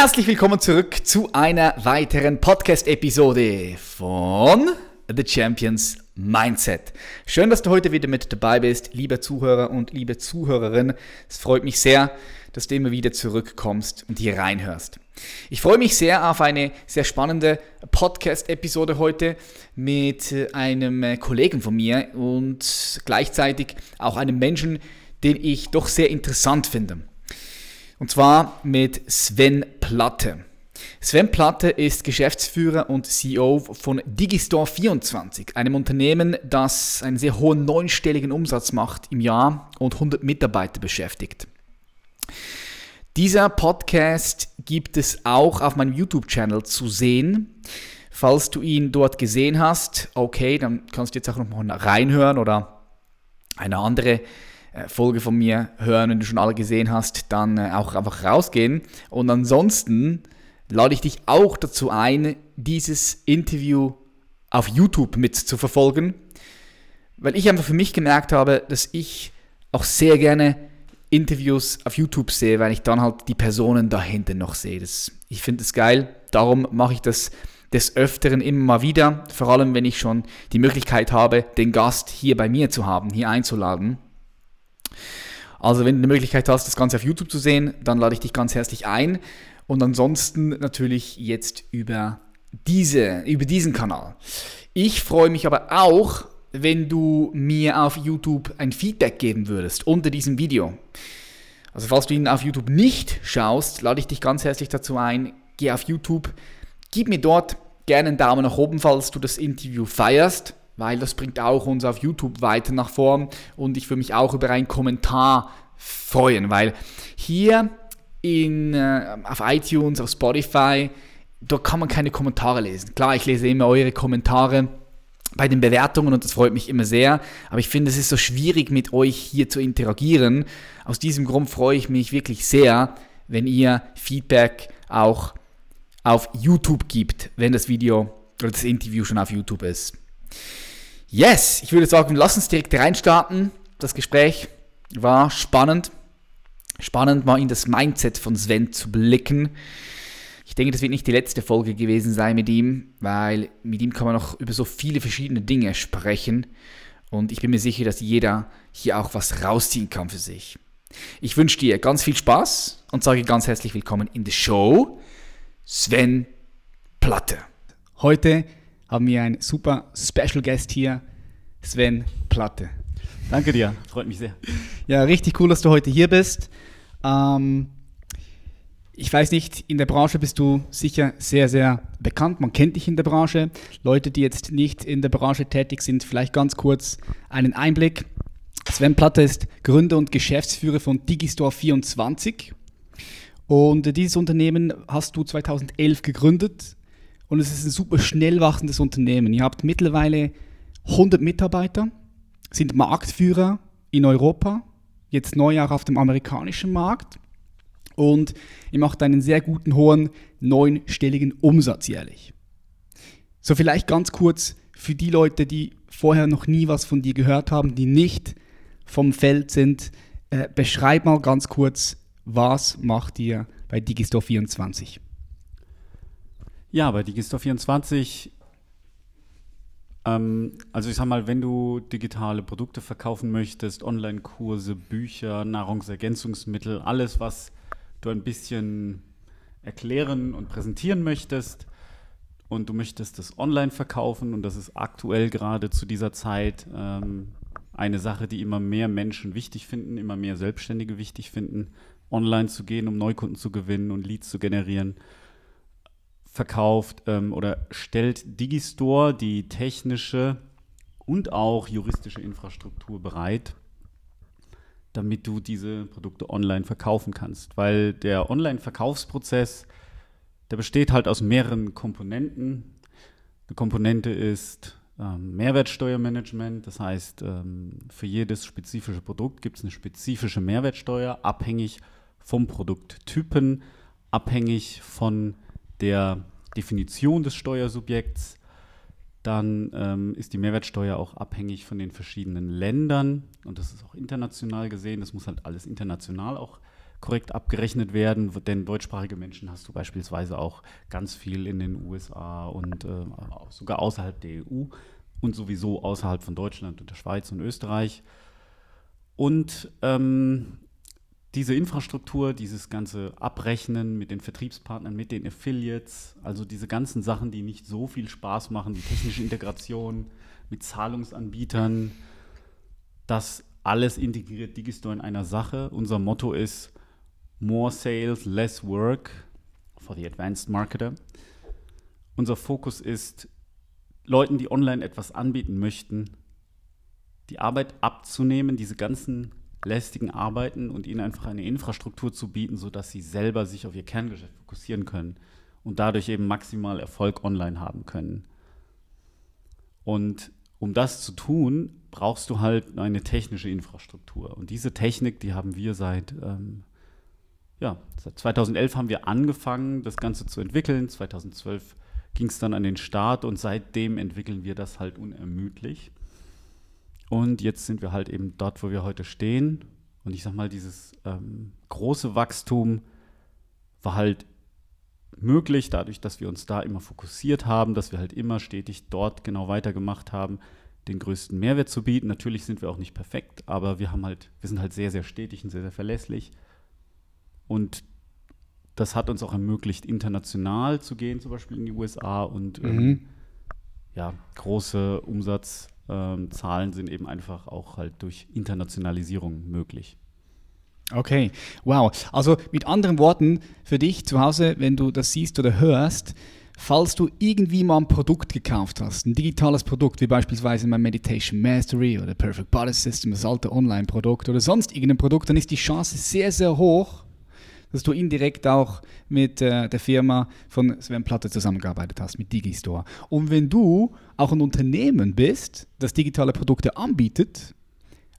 Herzlich willkommen zurück zu einer weiteren Podcast-Episode von The Champions Mindset. Schön, dass du heute wieder mit dabei bist, lieber Zuhörer und liebe Zuhörerin. Es freut mich sehr, dass du immer wieder zurückkommst und hier reinhörst. Ich freue mich sehr auf eine sehr spannende Podcast-Episode heute mit einem Kollegen von mir und gleichzeitig auch einem Menschen, den ich doch sehr interessant finde. Und zwar mit Sven Platte. Sven Platte ist Geschäftsführer und CEO von Digistore24, einem Unternehmen, das einen sehr hohen neunstelligen Umsatz macht im Jahr und 100 Mitarbeiter beschäftigt. Dieser Podcast gibt es auch auf meinem YouTube-Channel zu sehen. Falls du ihn dort gesehen hast, okay, dann kannst du jetzt auch noch mal reinhören oder eine andere Folge von mir hören, wenn du schon alle gesehen hast, dann äh, auch einfach rausgehen. Und ansonsten lade ich dich auch dazu ein, dieses Interview auf YouTube mit zu verfolgen, weil ich einfach für mich gemerkt habe, dass ich auch sehr gerne Interviews auf YouTube sehe, weil ich dann halt die Personen dahinter noch sehe. Das, ich finde es geil, darum mache ich das des Öfteren immer mal wieder, vor allem wenn ich schon die Möglichkeit habe, den Gast hier bei mir zu haben, hier einzuladen. Also wenn du die Möglichkeit hast, das Ganze auf YouTube zu sehen, dann lade ich dich ganz herzlich ein. Und ansonsten natürlich jetzt über, diese, über diesen Kanal. Ich freue mich aber auch, wenn du mir auf YouTube ein Feedback geben würdest unter diesem Video. Also falls du ihn auf YouTube nicht schaust, lade ich dich ganz herzlich dazu ein, geh auf YouTube, gib mir dort gerne einen Daumen nach oben, falls du das Interview feierst weil das bringt auch uns auf YouTube weiter nach vorn und ich würde mich auch über einen Kommentar freuen, weil hier in, äh, auf iTunes, auf Spotify, da kann man keine Kommentare lesen. Klar, ich lese immer eure Kommentare bei den Bewertungen und das freut mich immer sehr, aber ich finde, es ist so schwierig mit euch hier zu interagieren. Aus diesem Grund freue ich mich wirklich sehr, wenn ihr Feedback auch auf YouTube gibt, wenn das Video oder das Interview schon auf YouTube ist. Yes, ich würde sagen, lass uns direkt reinstarten. Das Gespräch war spannend. Spannend mal in das Mindset von Sven zu blicken. Ich denke, das wird nicht die letzte Folge gewesen sein mit ihm, weil mit ihm kann man noch über so viele verschiedene Dinge sprechen. Und ich bin mir sicher, dass jeder hier auch was rausziehen kann für sich. Ich wünsche dir ganz viel Spaß und sage ganz herzlich willkommen in der Show, Sven Platte. Heute haben wir einen super Special Guest hier, Sven Platte. Danke dir, freut mich sehr. Ja, richtig cool, dass du heute hier bist. Ähm, ich weiß nicht, in der Branche bist du sicher sehr, sehr bekannt. Man kennt dich in der Branche. Leute, die jetzt nicht in der Branche tätig sind, vielleicht ganz kurz einen Einblick. Sven Platte ist Gründer und Geschäftsführer von Digistore24. Und dieses Unternehmen hast du 2011 gegründet und es ist ein super schnell wachsendes Unternehmen. Ihr habt mittlerweile 100 Mitarbeiter, sind Marktführer in Europa, jetzt neu auch auf dem amerikanischen Markt und ihr macht einen sehr guten, hohen, neunstelligen Umsatz jährlich. So vielleicht ganz kurz für die Leute, die vorher noch nie was von dir gehört haben, die nicht vom Feld sind, äh, beschreib mal ganz kurz, was macht ihr bei Digistore 24? Ja, bei Digistore24, ähm, also ich sag mal, wenn du digitale Produkte verkaufen möchtest, Online-Kurse, Bücher, Nahrungsergänzungsmittel, alles, was du ein bisschen erklären und präsentieren möchtest und du möchtest das online verkaufen und das ist aktuell gerade zu dieser Zeit ähm, eine Sache, die immer mehr Menschen wichtig finden, immer mehr Selbstständige wichtig finden, online zu gehen, um Neukunden zu gewinnen und Leads zu generieren verkauft ähm, oder stellt Digistore die technische und auch juristische Infrastruktur bereit, damit du diese Produkte online verkaufen kannst. Weil der Online-Verkaufsprozess, der besteht halt aus mehreren Komponenten. Eine Komponente ist ähm, Mehrwertsteuermanagement, das heißt, ähm, für jedes spezifische Produkt gibt es eine spezifische Mehrwertsteuer, abhängig vom Produkttypen, abhängig von der Definition des Steuersubjekts. Dann ähm, ist die Mehrwertsteuer auch abhängig von den verschiedenen Ländern und das ist auch international gesehen. Das muss halt alles international auch korrekt abgerechnet werden, denn deutschsprachige Menschen hast du beispielsweise auch ganz viel in den USA und äh, sogar außerhalb der EU und sowieso außerhalb von Deutschland und der Schweiz und Österreich. Und ähm, diese Infrastruktur, dieses ganze Abrechnen mit den Vertriebspartnern, mit den Affiliates, also diese ganzen Sachen, die nicht so viel Spaß machen, die technische Integration mit Zahlungsanbietern, das alles integriert Digistore in einer Sache. Unser Motto ist More Sales, Less Work for the Advanced Marketer. Unser Fokus ist, Leuten, die online etwas anbieten möchten, die Arbeit abzunehmen, diese ganzen lästigen Arbeiten und ihnen einfach eine Infrastruktur zu bieten, sodass sie selber sich auf ihr Kerngeschäft fokussieren können und dadurch eben maximal Erfolg online haben können. Und um das zu tun, brauchst du halt eine technische Infrastruktur. Und diese Technik, die haben wir seit, ähm, ja, seit 2011 haben wir angefangen, das Ganze zu entwickeln. 2012 ging es dann an den Start und seitdem entwickeln wir das halt unermüdlich. Und jetzt sind wir halt eben dort, wo wir heute stehen. Und ich sag mal, dieses ähm, große Wachstum war halt möglich, dadurch, dass wir uns da immer fokussiert haben, dass wir halt immer stetig dort genau weitergemacht haben, den größten Mehrwert zu bieten. Natürlich sind wir auch nicht perfekt, aber wir haben halt, wir sind halt sehr, sehr stetig und sehr, sehr verlässlich. Und das hat uns auch ermöglicht, international zu gehen, zum Beispiel in die USA und ähm, mhm. ja, große Umsatz ähm, Zahlen sind eben einfach auch halt durch Internationalisierung möglich. Okay, wow. Also mit anderen Worten, für dich zu Hause, wenn du das siehst oder hörst, falls du irgendwie mal ein Produkt gekauft hast, ein digitales Produkt, wie beispielsweise mein Meditation Mastery oder Perfect Body System, das alte Online-Produkt oder sonst irgendein Produkt, dann ist die Chance sehr, sehr hoch, dass du indirekt auch mit äh, der Firma von Sven Platte zusammengearbeitet hast, mit Digistore. Und wenn du auch ein Unternehmen bist, das digitale Produkte anbietet,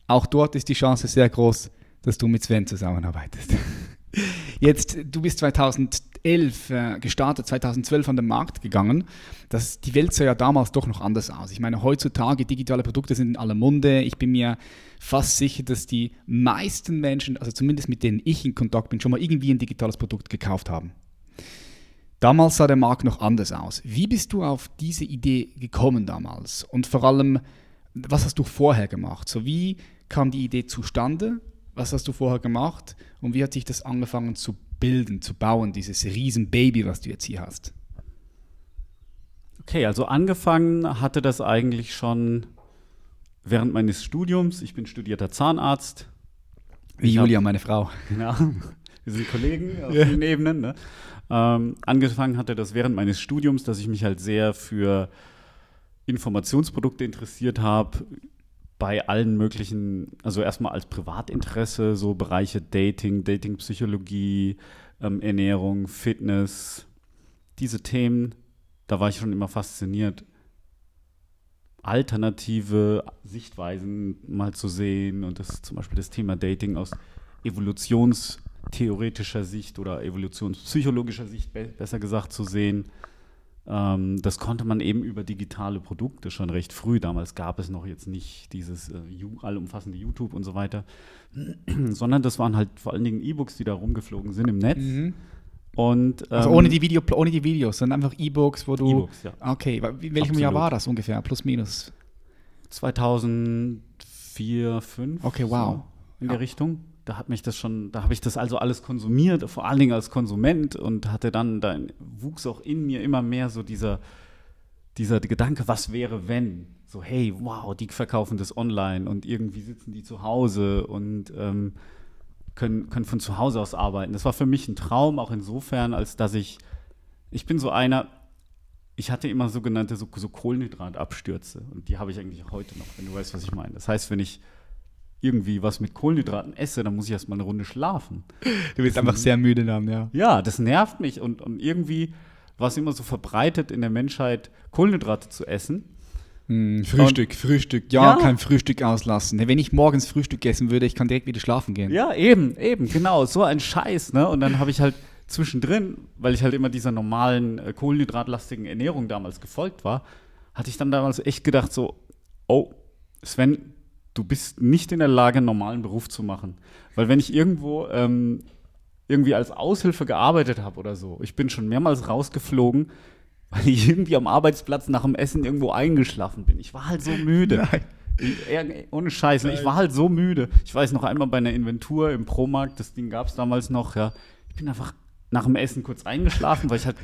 auch dort ist die Chance sehr groß, dass du mit Sven zusammenarbeitest. Jetzt, du bist 2011 äh, gestartet, 2012 an den Markt gegangen. Das, die Welt sah ja damals doch noch anders aus. Ich meine, heutzutage digitale Produkte sind in aller Munde. Ich bin mir fast sicher, dass die meisten Menschen, also zumindest mit denen ich in Kontakt bin, schon mal irgendwie ein digitales Produkt gekauft haben. Damals sah der Markt noch anders aus. Wie bist du auf diese Idee gekommen damals? Und vor allem, was hast du vorher gemacht? So wie kam die Idee zustande? Was hast du vorher gemacht? Und wie hat sich das angefangen zu bilden, zu bauen, dieses Riesenbaby, was du jetzt hier hast? Okay, also angefangen hatte das eigentlich schon während meines Studiums. Ich bin studierter Zahnarzt. Wie Julia, hab, meine Frau. Genau. Wir sind Kollegen auf vielen Ebenen. Ne? Ähm, angefangen hatte das während meines Studiums, dass ich mich halt sehr für Informationsprodukte interessiert habe, bei allen möglichen, also erstmal als Privatinteresse, so Bereiche Dating, Datingpsychologie, ähm, Ernährung, Fitness, diese Themen, da war ich schon immer fasziniert, alternative Sichtweisen mal zu sehen und das zum Beispiel das Thema Dating aus evolutionstheoretischer Sicht oder evolutionspsychologischer Sicht be besser gesagt zu sehen. Ähm, das konnte man eben über digitale Produkte schon recht früh. Damals gab es noch jetzt nicht dieses äh, allumfassende YouTube und so weiter, sondern das waren halt vor allen Dingen E-Books, die da rumgeflogen sind im Netz. Mhm. Und, ähm, also ohne die, Video, ohne die Videos, sondern einfach E-Books, wo du. E-Books, ja. Okay, in welchem Absolut. Jahr war das ungefähr? Plus, minus? 2004, 2005. Okay, wow. So in ja. der Richtung da hat mich das schon, da habe ich das also alles konsumiert, vor allen Dingen als Konsument und hatte dann, da wuchs auch in mir immer mehr so dieser, dieser Gedanke, was wäre, wenn? So, hey, wow, die verkaufen das online und irgendwie sitzen die zu Hause und ähm, können, können von zu Hause aus arbeiten. Das war für mich ein Traum, auch insofern, als dass ich, ich bin so einer, ich hatte immer sogenannte so, so Kohlenhydratabstürze und die habe ich eigentlich heute noch, wenn du weißt, was ich meine. Das heißt, wenn ich irgendwie was mit Kohlenhydraten esse, dann muss ich erstmal eine Runde schlafen. Du bist einfach sehr müde dann, ja. Ja, das nervt mich und, und irgendwie war es immer so verbreitet in der Menschheit, Kohlenhydrate zu essen. Hm, Frühstück, und, Frühstück, ja, ja, kein Frühstück auslassen. Wenn ich morgens Frühstück essen würde, ich kann direkt wieder schlafen gehen. Ja, eben, eben, genau, so ein Scheiß, ne? Und dann habe ich halt zwischendrin, weil ich halt immer dieser normalen äh, kohlenhydratlastigen Ernährung damals gefolgt war, hatte ich dann damals echt gedacht so, oh, Sven, du bist nicht in der Lage, einen normalen Beruf zu machen. Weil wenn ich irgendwo ähm, irgendwie als Aushilfe gearbeitet habe oder so. Ich bin schon mehrmals rausgeflogen, weil ich irgendwie am Arbeitsplatz nach dem Essen irgendwo eingeschlafen bin. Ich war halt so müde. Nein. Ich, ohne Scheiß, ich war halt so müde. Ich weiß noch einmal bei einer Inventur im Promarkt, das Ding gab es damals noch, ja. Ich bin einfach nach dem Essen kurz eingeschlafen, weil ich halt,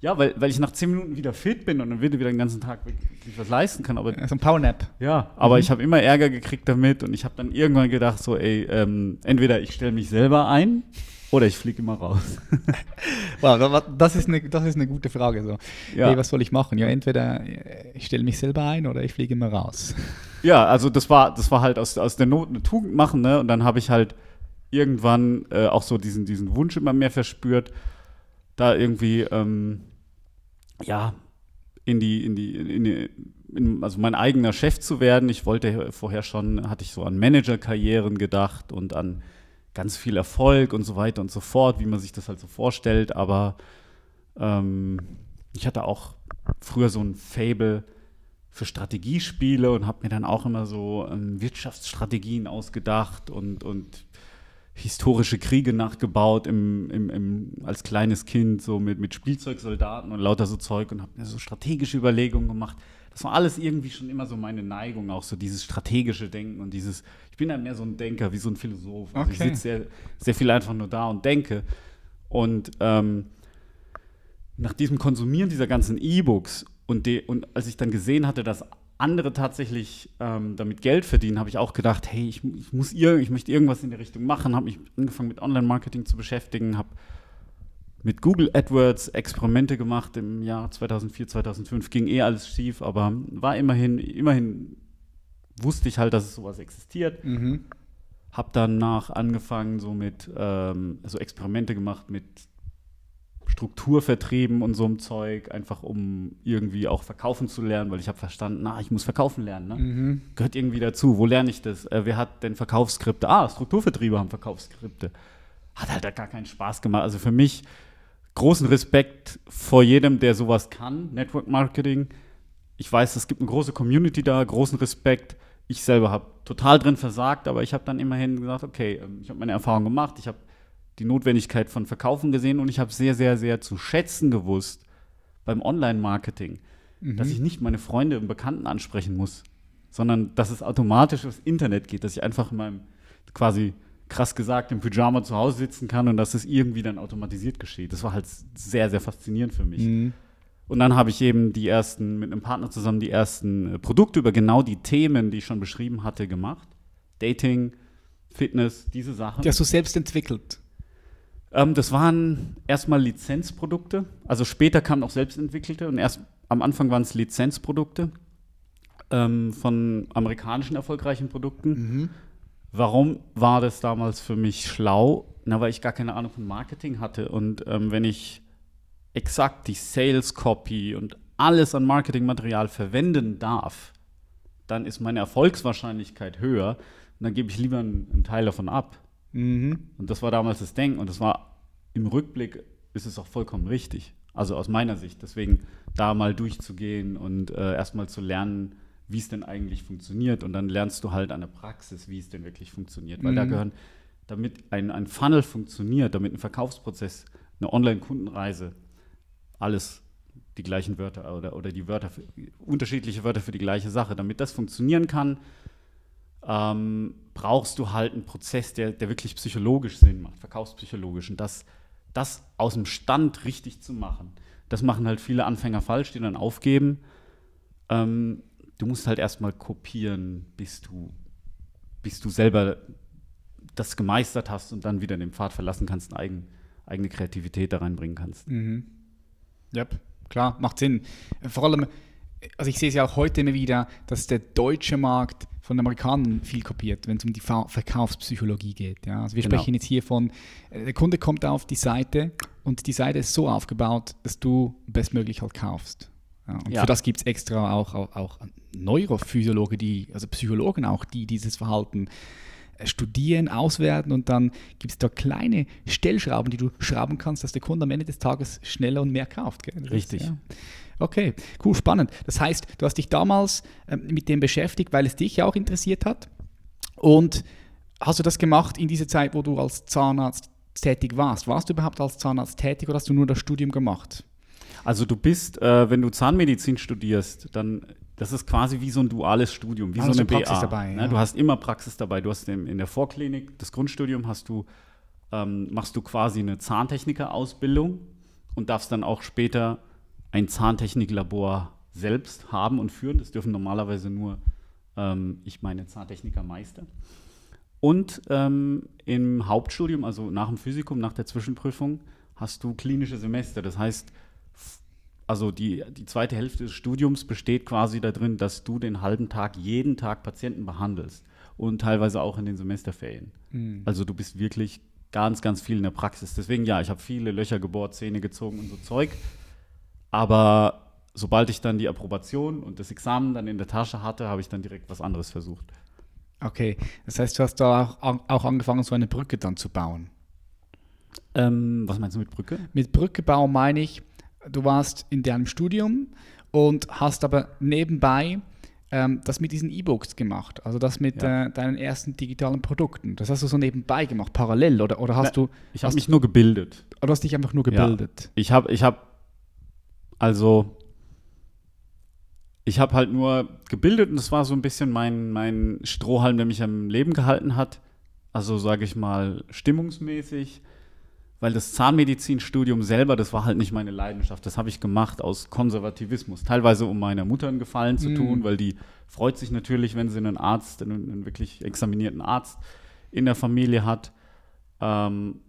ja, weil, weil ich nach zehn Minuten wieder fit bin und dann wieder wieder den ganzen Tag wirklich was leisten kann. Aber So ein Powernap. ja, aber ich habe immer Ärger gekriegt damit und ich habe dann irgendwann gedacht, so, ey, ähm, entweder ich stelle mich selber ein oder ich fliege immer raus. Wow, da- das ist eine, das ist eine gute Frage. So. Ja. Hey, was soll ich machen? Ja, entweder äh, ich stelle mich selber ein oder ich fliege immer raus. Ja, also das war, das war halt aus, aus der Not eine Tugend machen, ne? Und dann habe ich halt irgendwann äh, auch so diesen, diesen Wunsch immer mehr verspürt, da irgendwie, ähm, ja, in die, in die, in die, in, also mein eigener Chef zu werden. Ich wollte vorher schon, hatte ich so an Managerkarrieren gedacht und an ganz viel Erfolg und so weiter und so fort, wie man sich das halt so vorstellt. Aber ähm, ich hatte auch früher so ein Fable für Strategiespiele und habe mir dann auch immer so ähm, Wirtschaftsstrategien ausgedacht und, und historische Kriege nachgebaut im, im, im, als kleines Kind, so mit, mit Spielzeugsoldaten und lauter so Zeug und habe mir so strategische Überlegungen gemacht. Das war alles irgendwie schon immer so meine Neigung, auch so dieses strategische Denken und dieses, ich bin dann mehr so ein Denker, wie so ein Philosoph. Also Ich Okay. sitze sehr, sehr viel einfach nur da und denke. Und ähm, nach diesem Konsumieren dieser ganzen E-Books und, und als ich dann gesehen hatte, dass andere tatsächlich ähm, damit Geld verdienen, habe ich auch gedacht, hey, ich, ich muss ir ich möchte irgendwas in der Richtung machen, habe mich angefangen mit Online-Marketing zu beschäftigen, habe mit Google AdWords Experimente gemacht im Jahr 2004, 2005, ging eh alles schief, aber war immerhin, immerhin wusste ich halt, dass es sowas existiert. Mhm. Hab danach angefangen, so mit ähm, so Experimente gemacht mit Strukturvertrieben und so einem Zeug, einfach um irgendwie auch verkaufen zu lernen, weil ich habe verstanden, na, ich muss verkaufen lernen. Ne? Mhm. Gehört irgendwie dazu. Wo lerne ich das? Äh, wer hat denn Verkaufsskripte? Ah, Strukturvertriebe haben Verkaufsskripte. Hat halt gar keinen Spaß gemacht. Also für mich großen Respekt vor jedem, der sowas kann, Network Marketing. Ich weiß, es gibt eine große Community da, großen Respekt. Ich selber habe total drin versagt, aber ich habe dann immerhin gesagt, okay, ähm, ich habe meine Erfahrung gemacht, ich habe die Notwendigkeit von Verkaufen gesehen und ich habe sehr, sehr, sehr zu schätzen gewusst beim Online-Marketing, dass ich nicht meine Freunde und Bekannten ansprechen muss, sondern dass es automatisch aufs Internet geht, dass ich einfach in meinem quasi krass gesagt im Pyjama zu Hause sitzen kann und dass es irgendwie dann automatisiert geschieht. Das war halt sehr, sehr faszinierend für mich. Mhm. Und dann habe ich eben die ersten, mit einem Partner zusammen, die ersten äh, Produkte über genau die Themen, die ich schon beschrieben hatte, gemacht. Dating, Fitness, diese Sachen. Die hast du selbst entwickelt. Ähm, das waren erstmal Lizenzprodukte. Also später kamen auch selbstentwickelte und erst am Anfang waren es Lizenzprodukte ähm, von amerikanischen erfolgreichen Produkten. Warum war das damals für mich schlau? Na, weil ich gar keine Ahnung von Marketing hatte. Und ähm, wenn ich exakt die Sales Copy und alles an Marketingmaterial verwenden darf, dann ist meine Erfolgswahrscheinlichkeit höher. Und dann gebe ich lieber einen, einen Teil davon ab. Mhm. Und das war damals das Denken. Und das war im Rückblick ist es auch vollkommen richtig. Also aus meiner Sicht. Deswegen da mal durchzugehen und äh, erstmal zu lernen, wie es denn eigentlich funktioniert. Und dann lernst du halt an der Praxis, wie es denn wirklich funktioniert. Weil da Mhm. gehören, damit ein, ein Funnel funktioniert, damit ein Verkaufsprozess, eine Online-Kundenreise, alles die gleichen Wörter oder, oder die Wörter, für, unterschiedliche Wörter für die gleiche Sache. Damit das funktionieren kann, ähm, brauchst du halt einen Prozess, der, der wirklich psychologisch Sinn macht, verkaufspsychologisch. Und das, das aus dem Stand richtig zu machen, das machen halt viele Anfänger falsch, die dann aufgeben. Ähm, du musst halt erstmal kopieren, bis du, bis du selber das gemeistert hast und dann wieder den Pfad verlassen kannst und eigen, eigene Kreativität da reinbringen kannst. Mhm. Yep, klar, macht Sinn. Vor allem, also ich sehe es ja auch heute immer wieder, dass der deutsche Markt von den Amerikanern viel kopiert, wenn es um die Ver Verkaufspsychologie geht. Ja? Also wir Genau. sprechen jetzt hier von, äh, der Kunde kommt auf die Seite und die Seite ist so aufgebaut, dass du bestmöglich halt kaufst. Ja, und Ja. für das gibt es extra auch, auch, auch Neurophysiologen, die, also Psychologen auch, die dieses Verhalten äh, studieren, auswerten und dann gibt es da kleine Stellschrauben, die du schrauben kannst, dass der Kunde am Ende des Tages schneller und mehr kauft. Richtig. Ist, ja. Okay, cool, spannend. Das heißt, du hast dich damals ähm, mit dem beschäftigt, weil es dich ja auch interessiert hat. Und hast du das gemacht in dieser Zeit, wo du als Zahnarzt tätig warst. Warst du überhaupt als Zahnarzt tätig oder hast du nur das Studium gemacht? Also du bist, äh, wenn du Zahnmedizin studierst, dann das ist quasi wie so ein duales Studium, wie Also so eine Praxis BA. dabei, ne? ja. Du hast immer Praxis dabei. Du hast im, in der Vorklinik, das Grundstudium hast du, ähm, machst du quasi eine Zahntechniker-Ausbildung und darfst dann auch später ein Zahntechniklabor selbst haben und führen. Das dürfen normalerweise nur, ähm, ich meine, Zahntechnikermeister. Und ähm, im Hauptstudium, also nach dem Physikum, nach der Zwischenprüfung, hast du klinische Semester. Das heißt, also die, die zweite Hälfte des Studiums besteht quasi darin, dass du den halben Tag, jeden Tag Patienten behandelst und teilweise auch in den Semesterferien. Also du bist wirklich ganz, ganz viel in der Praxis. Deswegen ja, ich habe viele Löcher gebohrt, Zähne gezogen und so Zeug. Aber sobald ich dann die Approbation und das Examen dann in der Tasche hatte, habe ich dann direkt was anderes versucht. Okay, das heißt, du hast da auch, auch angefangen, so eine Brücke dann zu bauen. Ähm, was meinst du mit Brücke? Mit Brücke bauen meine ich, du warst in deinem Studium und hast aber nebenbei ähm, das mit diesen E-Books gemacht, also das mit Ja. äh, deinen ersten digitalen Produkten. Das hast du so nebenbei gemacht, parallel oder, oder hast Na, du Ich habe mich nur gebildet. oder hast dich einfach nur Ja. gebildet? Ich habe, ich habe, also, ich habe halt nur gebildet und das war so ein bisschen mein, mein Strohhalm, der mich am Leben gehalten hat. Also, sage ich mal, stimmungsmäßig, weil das Zahnmedizinstudium selber, das war halt nicht meine Leidenschaft. Das habe ich gemacht aus Konservativismus. Teilweise, um meiner Mutter einen Gefallen zu Mm. tun, weil die freut sich natürlich, wenn sie einen Arzt, einen, einen wirklich examinierten Arzt in der Familie hat. Ähm,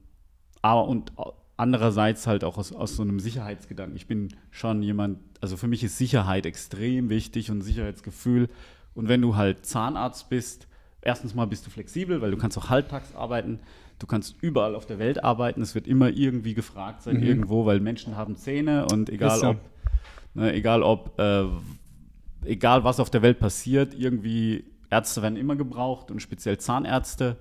aber und andererseits halt auch aus, aus so einem Sicherheitsgedanken. Ich bin schon jemand, also für mich ist Sicherheit extrem wichtig und Sicherheitsgefühl. Und wenn du halt Zahnarzt bist, erstens mal bist du flexibel, weil du kannst auch halbtags arbeiten. Du kannst überall auf der Welt arbeiten. Es wird immer irgendwie gefragt sein, Mhm. irgendwo, weil Menschen haben Zähne und egal so. ob, ne, egal ob, äh, egal was auf der Welt passiert, irgendwie Ärzte werden immer gebraucht und speziell Zahnärzte.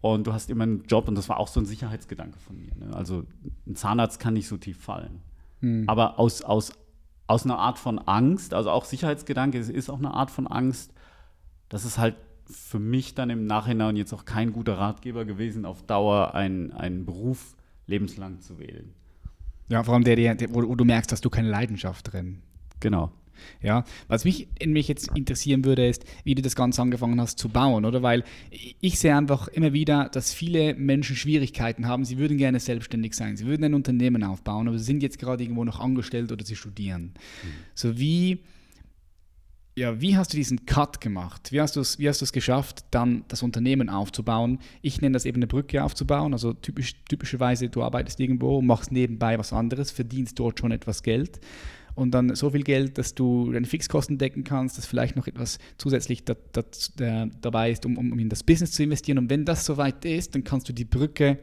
Und du hast immer einen Job und das war auch so ein Sicherheitsgedanke von mir. Ne? Also ein Zahnarzt kann nicht so tief fallen. Hm. Aber aus, aus, aus einer Art von Angst, also auch Sicherheitsgedanke, es ist auch eine Art von Angst, das ist halt für mich dann im Nachhinein jetzt auch kein guter Ratgeber gewesen, auf Dauer einen, einen Beruf lebenslang zu wählen. Ja, vor allem der, der, der wo, du merkst, dass du keine Leidenschaft drin. Genau. Ja, was mich in mich jetzt interessieren würde, ist, wie du das Ganze angefangen hast zu bauen, oder? Weil ich sehe einfach immer wieder, dass viele Menschen Schwierigkeiten haben. Sie würden gerne selbstständig sein, sie würden ein Unternehmen aufbauen, aber sie sind jetzt gerade irgendwo noch angestellt oder sie studieren. So wie, ja, wie hast du diesen Cut gemacht? Wie hast du es, wie hast du es geschafft, dann das Unternehmen aufzubauen? Ich nenne das eben eine Brücke aufzubauen. Also typisch, typischerweise, du arbeitest irgendwo, machst nebenbei was anderes, verdienst dort schon etwas Geld und dann so viel Geld, dass du deine Fixkosten decken kannst, dass vielleicht noch etwas zusätzlich da, da, da, dabei ist, um, um in das Business zu investieren. Und wenn das soweit ist, dann kannst du die Brücke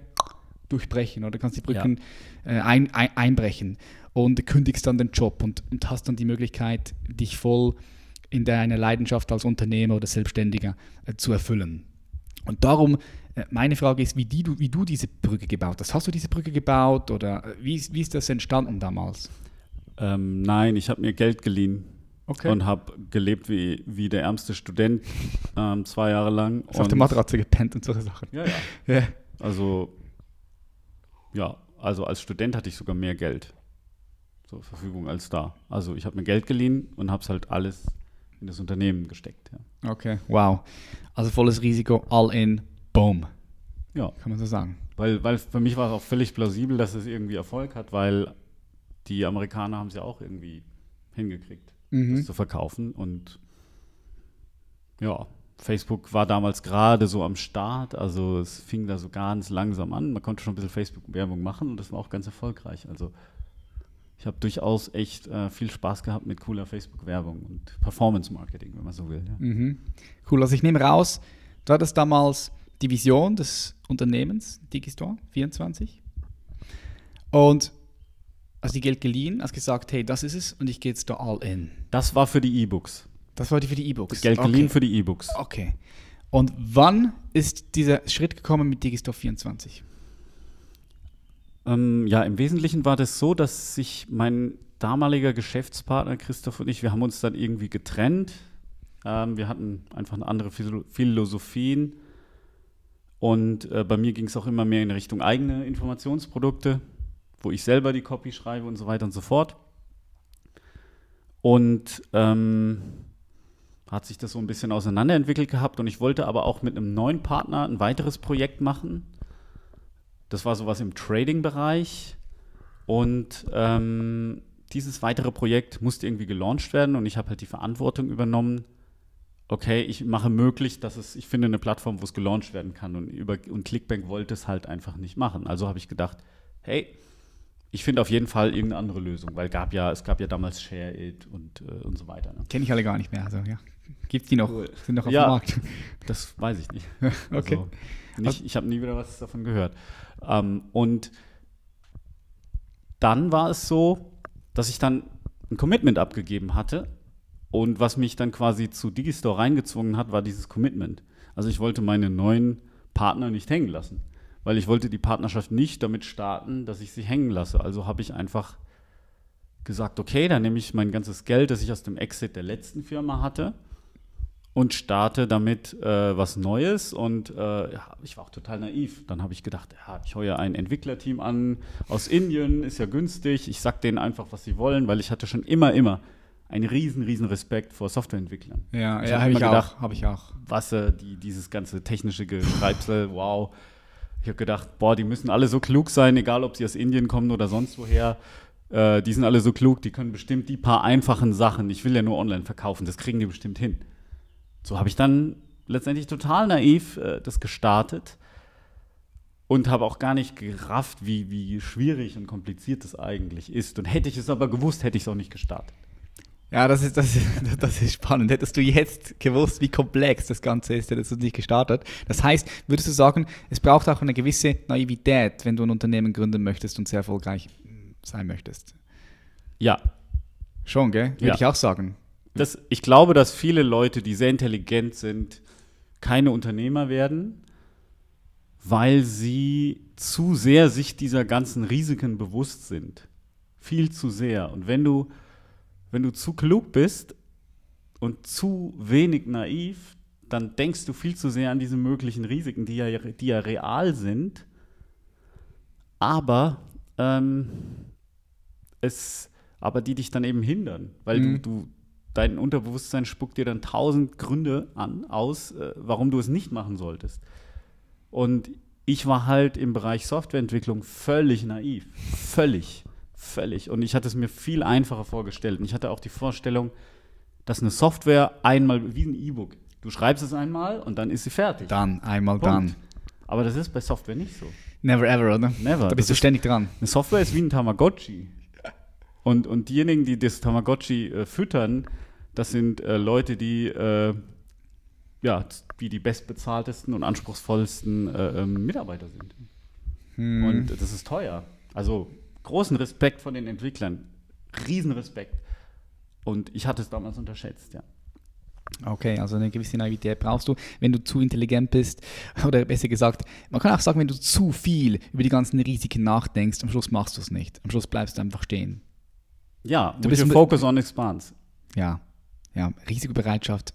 durchbrechen oder kannst die Brücken äh, ein, ein, einbrechen und kündigst dann den Job und, und hast dann die Möglichkeit, dich voll in deiner Leidenschaft als Unternehmer oder Selbstständiger äh, zu erfüllen. Und darum, äh, meine Frage ist, wie, die, du, wie du diese Brücke gebaut hast. Hast du diese Brücke gebaut oder äh, wie, ist- wie ist das entstanden damals? Ähm, nein, ich habe mir Geld geliehen Okay. und habe gelebt wie, wie der ärmste Student ähm, zwei Jahre lang. Hast auf der Matratze gepennt und solche Sachen. Ja, ja. Ja. Also, ja, also als Student hatte ich sogar mehr Geld zur Verfügung als da. Also ich habe mir Geld geliehen und habe es halt alles in das Unternehmen gesteckt. Ja. Okay, wow. Also volles Risiko, all in, boom, ja, kann man so sagen. weil, weil für mich war es auch völlig plausibel, dass es irgendwie Erfolg hat, weil die Amerikaner haben es ja auch irgendwie hingekriegt, Mhm. das zu verkaufen. Und ja, Facebook war damals gerade so am Start, also es fing da so ganz langsam an. Man konnte schon ein bisschen Facebook-Werbung machen und das war auch ganz erfolgreich. Also ich habe durchaus echt äh, viel Spaß gehabt mit cooler Facebook-Werbung und Performance-Marketing, wenn man so will. Ja. Mhm. Cool, also ich nehme raus, du hattest damals die Vision des Unternehmens, Digistore 24. Und hast die Geld geliehen, hast gesagt, hey, das ist es und ich gehe jetzt da all in. Das war für die E-Books. Das war die für die E-Books. Geld geliehen okay. für die E-Books. Okay. Und wann ist dieser Schritt gekommen mit Digistore 24? Ähm, ja, im Wesentlichen war das so, dass sich mein damaliger Geschäftspartner Christoph und ich, wir haben uns dann irgendwie getrennt. Ähm, wir hatten einfach eine andere Philo- Philosophien. Und äh, bei mir ging es auch immer mehr in Richtung eigene Informationsprodukte, wo ich selber die Copy schreibe und so weiter und so fort. Und ähm, hat sich das so ein bisschen auseinanderentwickelt gehabt und ich wollte aber auch mit einem neuen Partner ein weiteres Projekt machen. Das war sowas im Trading-Bereich und ähm, dieses weitere Projekt musste irgendwie gelauncht werden und ich habe halt die Verantwortung übernommen. Okay, ich mache möglich, dass es, ich finde eine Plattform, wo es gelauncht werden kann und, über, und Clickbank wollte es halt einfach nicht machen. Also habe ich gedacht, hey, ich finde auf jeden Fall irgendeine andere Lösung, weil gab ja, es gab ja damals Share It und, äh, und so weiter. Ne? Kenne ich alle gar nicht mehr. Also ja. Gibt die noch? Cool. Sind noch auf Ja. dem Markt? Das weiß ich nicht. okay. Also, nicht ich habe nie wieder was davon gehört. Ähm, und dann war es so, dass ich dann ein Commitment abgegeben hatte. Und was mich dann quasi zu Digistore reingezwungen hat, war dieses Commitment. Also ich wollte meine neuen Partner nicht hängen lassen. Weil ich wollte die Partnerschaft nicht damit starten, dass ich sie hängen lasse. Also habe ich einfach gesagt, okay, dann nehme ich mein ganzes Geld, das ich aus dem Exit der letzten Firma hatte, und starte damit äh, was Neues. Und äh, ja, ich war auch total naiv. Dann habe ich gedacht, ja, ich heuere ein Entwicklerteam an aus Indien, ist ja günstig. Ich sag denen einfach, was sie wollen, weil ich hatte schon immer, immer einen riesen, riesen Respekt vor Softwareentwicklern. Ja, Ich ja hab habe ich immer gedacht, auch. Habe ich auch. Was äh, die, dieses ganze technische Geschreibsel, wow. Ich habe gedacht, boah, die müssen alle so klug sein, egal ob sie aus Indien kommen oder sonst woher. Äh, die sind alle so klug, die können bestimmt die paar einfachen Sachen, ich will ja nur online verkaufen, das kriegen die bestimmt hin. So habe ich dann letztendlich total naiv äh, das gestartet und habe auch gar nicht gerafft, wie, wie schwierig und kompliziert das eigentlich ist. Und hätte ich es aber gewusst, hätte ich es auch nicht gestartet. Ja, das ist, das, ist, das ist spannend. Hättest du jetzt gewusst, wie komplex das Ganze ist, hättest du nicht gestartet. Das heißt, würdest du sagen, es braucht auch eine gewisse Naivität, wenn du ein Unternehmen gründen möchtest und sehr erfolgreich sein möchtest. Ja, Schon, gell? Würde Ja. ich auch sagen. Das, ich glaube, dass viele Leute, die sehr intelligent sind, keine Unternehmer werden, weil sie zu sehr sich dieser ganzen Risiken bewusst sind. Viel zu sehr. Und wenn du, wenn du zu klug bist und zu wenig naiv, dann denkst du viel zu sehr an diese möglichen Risiken, die ja, die ja real sind. Aber ähm, es, aber die dich dann eben hindern, weil Mhm. du, du dein Unterbewusstsein spuckt dir dann tausend Gründe an aus, äh, warum du es nicht machen solltest. Und ich war halt im Bereich Softwareentwicklung völlig naiv, völlig, völlig. Und ich hatte es mir viel einfacher vorgestellt. Und ich hatte auch die Vorstellung, dass eine Software einmal wie ein E-Book. Du schreibst es einmal und dann ist sie fertig. Dann, einmal Punkt. dann. Aber das ist bei Software nicht so. Never ever, oder? Never. Da Das bist du ist- ständig dran. Eine Software ist wie ein Tamagotchi. Und, und diejenigen, die das Tamagotchi äh, füttern, das sind äh, Leute, die äh, ja, wie die bestbezahltesten und anspruchsvollsten äh, ähm, Mitarbeiter sind. Hm. Und das ist teuer. Also großen Respekt von den Entwicklern. Riesenrespekt. Und ich hatte es damals unterschätzt, ja. Okay, also eine gewisse Naivität brauchst du, wenn du zu intelligent bist. Oder besser gesagt, man kann auch sagen, wenn du zu viel über die ganzen Risiken nachdenkst, am Schluss machst du es nicht. Am Schluss bleibst du einfach stehen. Ja, Du bist focus on expanse. Ja, ja, Risikobereitschaft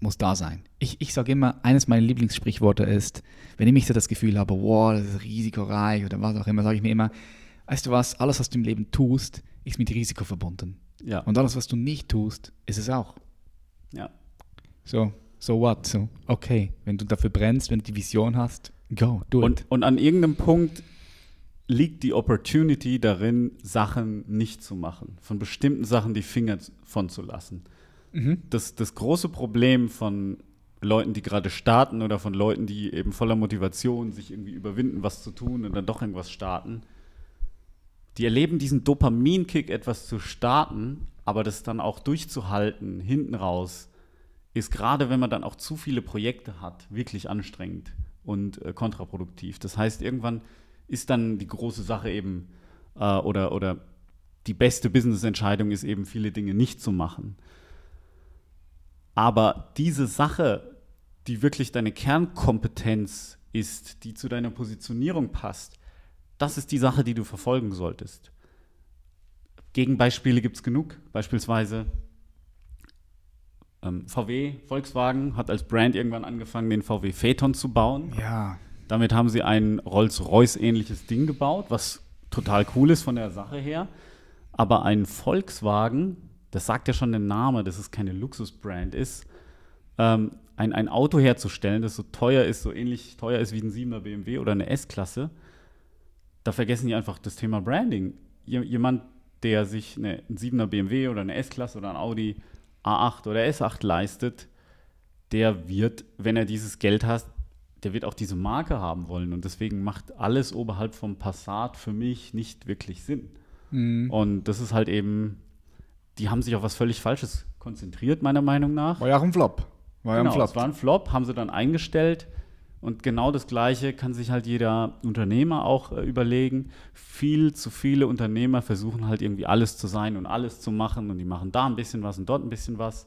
muss da sein. Ich, ich sage immer, eines meiner Lieblingssprichworte ist, wenn ich mich so das Gefühl habe, wow, das ist risikoreich oder was auch immer, sage ich mir immer, weißt du was, alles, was du im Leben tust, ist mit Risiko verbunden. Ja, Und alles, was du nicht tust, ist es auch. ja. So, so what? So, okay, wenn du dafür brennst, wenn du die Vision hast, go, do Und, it. und an irgendeinem Punkt liegt die Opportunity darin, Sachen nicht zu machen, von bestimmten Sachen die Finger von zu lassen. Mhm. Das, das große Problem von Leuten, die gerade starten oder von Leuten, die eben voller Motivation sich irgendwie überwinden, was zu tun und dann doch irgendwas starten, die erleben diesen Dopaminkick, etwas zu starten, aber das dann auch durchzuhalten, hinten raus, ist gerade, wenn man dann auch zu viele Projekte hat, wirklich anstrengend und äh, kontraproduktiv. Das heißt, irgendwann ist dann die große Sache eben äh, oder, oder die beste Business-Entscheidung ist eben, viele Dinge nicht zu machen. Aber diese Sache, die wirklich deine Kernkompetenz ist, die zu deiner Positionierung passt, das ist die Sache, die du verfolgen solltest. Gegenbeispiele gibt es genug. Beispielsweise ähm, VW, Volkswagen, hat als Brand irgendwann angefangen, den VW Phaeton zu bauen. Ja, Damit haben sie ein Rolls-Royce-ähnliches Ding gebaut, was total cool ist von der Sache her. Aber ein Volkswagen, das sagt ja schon der Name, dass es keine Luxusbrand ist, ähm, ein, ein Auto herzustellen, das so teuer ist, so ähnlich teuer ist wie ein 7er BMW oder eine S-Klasse, da vergessen die einfach das Thema Branding. Jemand, der sich eine, ein 7er BMW oder eine S-Klasse oder ein Audi A8 oder S8 leistet, der wird, wenn er dieses Geld hat, der wird auch diese Marke haben wollen. Und deswegen macht alles oberhalb vom Passat für mich nicht wirklich Sinn. Mhm. Und das ist halt eben, die haben sich auf was völlig Falsches konzentriert, meiner Meinung nach. War ja auch ein Flop. War ja genau, ein Flop. Es war ein Flop, haben sie dann eingestellt. Und genau das Gleiche kann sich halt jeder Unternehmer auch äh, überlegen. Viel zu viele Unternehmer versuchen halt irgendwie alles zu sein und alles zu machen und die machen da ein bisschen was und dort ein bisschen was.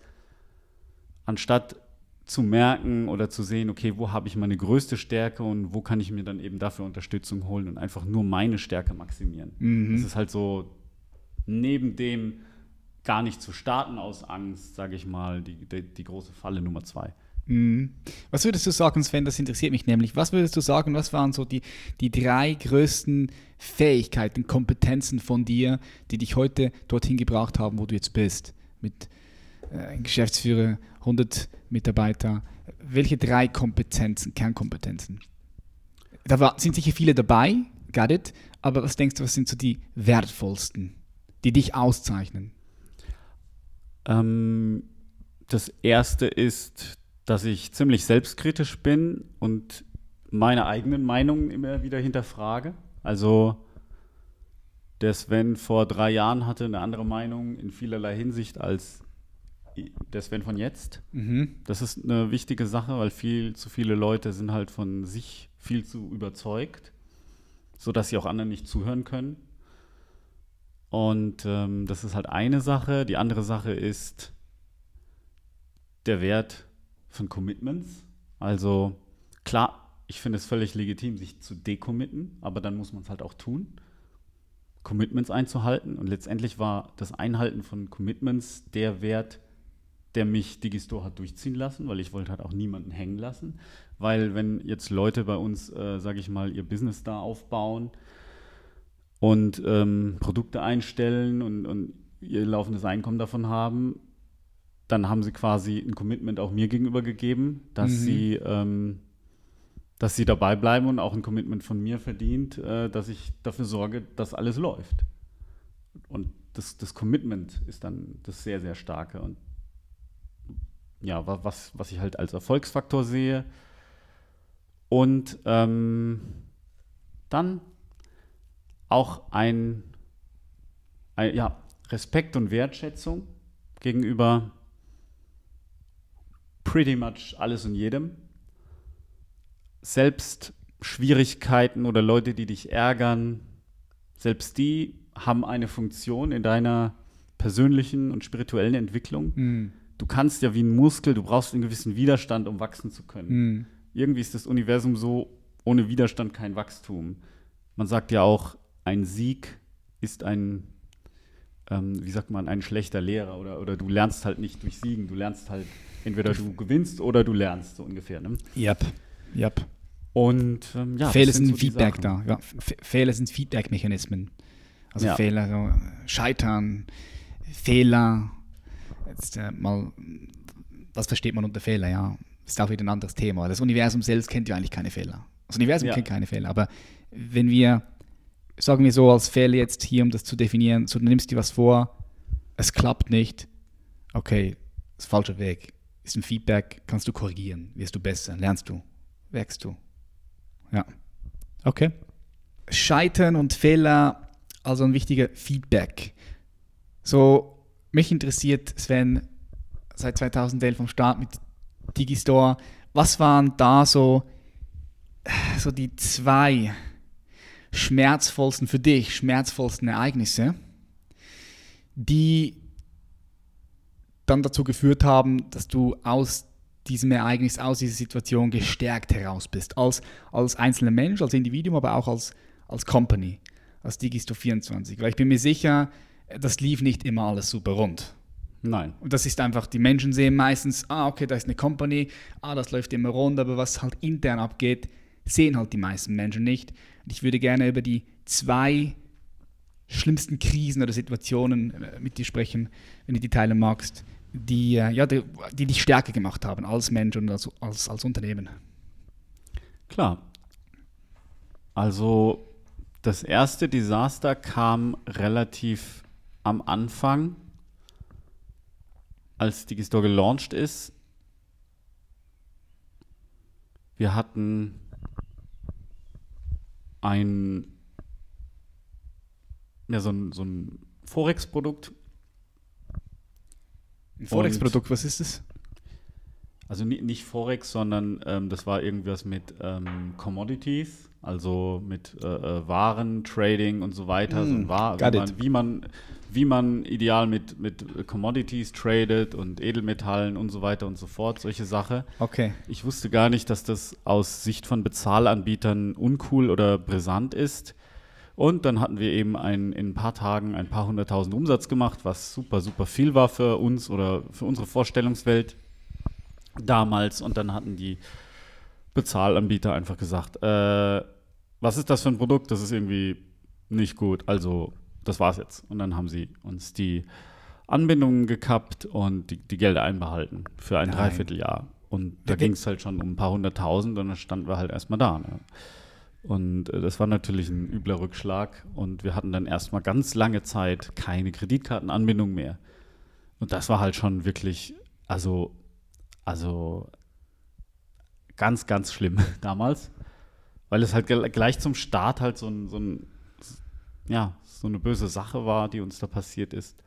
Anstatt zu merken oder zu sehen, okay, wo habe ich meine größte Stärke und wo kann ich mir dann eben dafür Unterstützung holen und einfach nur meine Stärke maximieren. Mhm. Das ist halt so neben dem gar nicht zu starten aus Angst, sage ich mal, die, die, die, große Falle Nummer zwei. Mhm. Was würdest du sagen, Sven, das interessiert mich nämlich, was würdest du sagen, was waren so die, die drei größten Fähigkeiten, Kompetenzen von dir, die dich heute dorthin gebracht haben, wo du jetzt bist? Mit äh, Geschäftsführer, 100 Mitarbeiter. Welche drei Kompetenzen, Kernkompetenzen? Da war, sind sicher viele dabei, got it, aber was denkst du, was sind so die wertvollsten, die dich auszeichnen? Ähm, das erste ist, dass ich ziemlich selbstkritisch bin und meine eigenen Meinungen immer wieder hinterfrage. Also der Sven vor drei Jahren hatte eine andere Meinung in vielerlei Hinsicht als der Sven von jetzt. Mhm. Das ist eine wichtige Sache, weil viel zu viele Leute sind halt von sich viel zu überzeugt, sodass sie auch anderen nicht zuhören können. Und ähm, das ist halt eine Sache. Die andere Sache ist der Wert von Commitments. Also klar, ich finde es völlig legitim, sich zu decommitten, aber dann muss man es halt auch tun. Commitments einzuhalten. Und letztendlich war das Einhalten von Commitments der Wert, der mich Digistore hat durchziehen lassen, weil ich wollte halt auch niemanden hängen lassen. Weil wenn jetzt Leute bei uns, äh, sage ich mal, ihr Business da aufbauen, und ähm, Produkte einstellen und, und ihr laufendes Einkommen davon haben, dann haben sie quasi ein Commitment auch mir gegenüber gegeben, dass mhm. sie ähm, dass sie dabei bleiben und auch ein Commitment von mir verdient, äh, dass ich dafür sorge, dass alles läuft. Und das, das Commitment ist dann das sehr, sehr starke. Und ja, was, was ich halt als Erfolgsfaktor sehe. Und ähm, dann auch ein, ein ja, Respekt und Wertschätzung gegenüber pretty much alles und jedem. Selbst Schwierigkeiten oder Leute, die dich ärgern, selbst die haben eine Funktion in deiner persönlichen und spirituellen Entwicklung. Mm. Du kannst ja wie ein Muskel, du brauchst einen gewissen Widerstand, um wachsen zu können. Mm. Irgendwie ist das Universum so, ohne Widerstand kein Wachstum. Man sagt ja auch, ein Sieg ist ein, ähm, wie sagt man, ein schlechter Lehrer oder, oder du lernst halt nicht durch Siegen, du lernst halt, entweder du gewinnst oder du lernst, so ungefähr. Ne? Yep, yep. Und ähm, ja, Fehler sind, so Feedback da. Ja, Fehler sind Feedback-Mechanismen. Also ja. Fehler, so Scheitern, Fehler. Jetzt äh, mal, was versteht man unter Fehler? Ja, ist auch wieder ein anderes Thema. Das Universum selbst kennt ja eigentlich keine Fehler. Das Universum ja. kennt keine Fehler. Aber wenn wir sagen wir so als Fehler jetzt hier, um das zu definieren, so du nimmst dir was vor, es klappt nicht, okay, ist falscher Weg, ist ein Feedback, kannst du korrigieren, wirst du besser, lernst du, wächst du. Ja. Okay. Scheitern und Fehler, also ein wichtiger Feedback. So, mich interessiert, Sven, seit 2011 vom Start mit Digistore, was waren da so, so die zwei schmerzvollsten für dich, schmerzvollsten Ereignisse, die dann dazu geführt haben, dass du aus diesem Ereignis, aus dieser Situation gestärkt heraus bist. Als, als einzelner Mensch, als Individuum, aber auch als, als Company, als Digisto 24. Weil ich bin mir sicher, das lief nicht immer alles super rund. Nein. Und das ist einfach, die Menschen sehen meistens, ah, okay, da ist eine Company, ah, das läuft immer rund, aber was halt intern abgeht, sehen halt die meisten Menschen nicht. Ich würde gerne über die zwei schlimmsten Krisen oder Situationen äh, mit dir sprechen, wenn du die teilen magst, die, äh, ja, die, die dich stärker gemacht haben als Mensch und als, als, als Unternehmen. Klar. Also das erste Desaster kam relativ am Anfang, als Digistore gelauncht ist. Wir hatten ein, ja, so ein, so ein Forex-Produkt. Ein Forex-Produkt, was ist das? Also nicht, Forex, sondern ähm, das war irgendwas mit ähm, Commodities, also mit äh, äh Waren, Trading und so weiter. Mm, so War, wie, man, wie, man, wie man ideal mit, mit Commodities tradet und Edelmetallen und so weiter und so fort, solche Sachen. Okay. Ich wusste gar nicht, dass das aus Sicht von Bezahlanbietern uncool oder brisant ist. Und dann hatten wir eben ein, in ein paar Tagen ein paar hunderttausend Umsatz gemacht, was super, super viel war für uns oder für unsere Vorstellungswelt damals. Und dann hatten die Bezahlanbieter einfach gesagt, äh, was ist das für ein Produkt? Das ist irgendwie nicht gut. Also das war's jetzt. Und dann haben sie uns die Anbindungen gekappt und die, die Gelder einbehalten für ein Nein. Dreivierteljahr. Und da ging es halt schon um ein paar hunderttausend und dann standen wir halt erstmal da. Ne? Und äh, das war natürlich ein übler Rückschlag. Und wir hatten dann erstmal ganz lange Zeit keine Kreditkartenanbindung mehr. Und das war halt schon wirklich, also, also ganz, ganz schlimm damals. Weil es halt gleich zum Start halt so ein, so ein ja, so eine böse Sache war, die uns da passiert ist.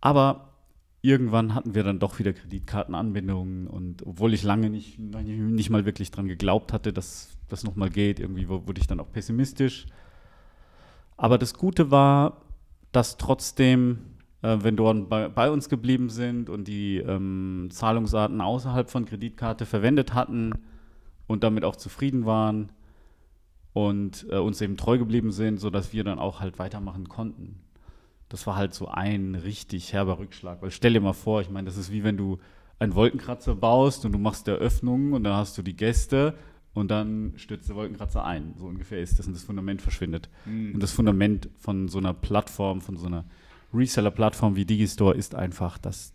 Aber irgendwann hatten wir dann doch wieder Kreditkartenanbindungen und obwohl ich lange nicht, nicht mal wirklich dran geglaubt hatte, dass das nochmal geht, irgendwie wurde ich dann auch pessimistisch. Aber das Gute war, dass trotzdem äh, Vendoren bei, bei, uns geblieben sind und die ähm, Zahlungsarten außerhalb von Kreditkarte verwendet hatten und damit auch zufrieden waren, und äh, uns eben treu geblieben sind, sodass wir dann auch halt weitermachen konnten. Das war halt so ein richtig herber Rückschlag. Weil stell dir mal vor, ich meine, das ist wie wenn du einen Wolkenkratzer baust und du machst der Öffnung und dann hast du die Gäste und dann stürzt der Wolkenkratzer ein. So ungefähr ist das und das Fundament verschwindet. Mhm. Und das Fundament von so einer Plattform, von so einer Reseller-Plattform wie Digistore ist einfach, dass,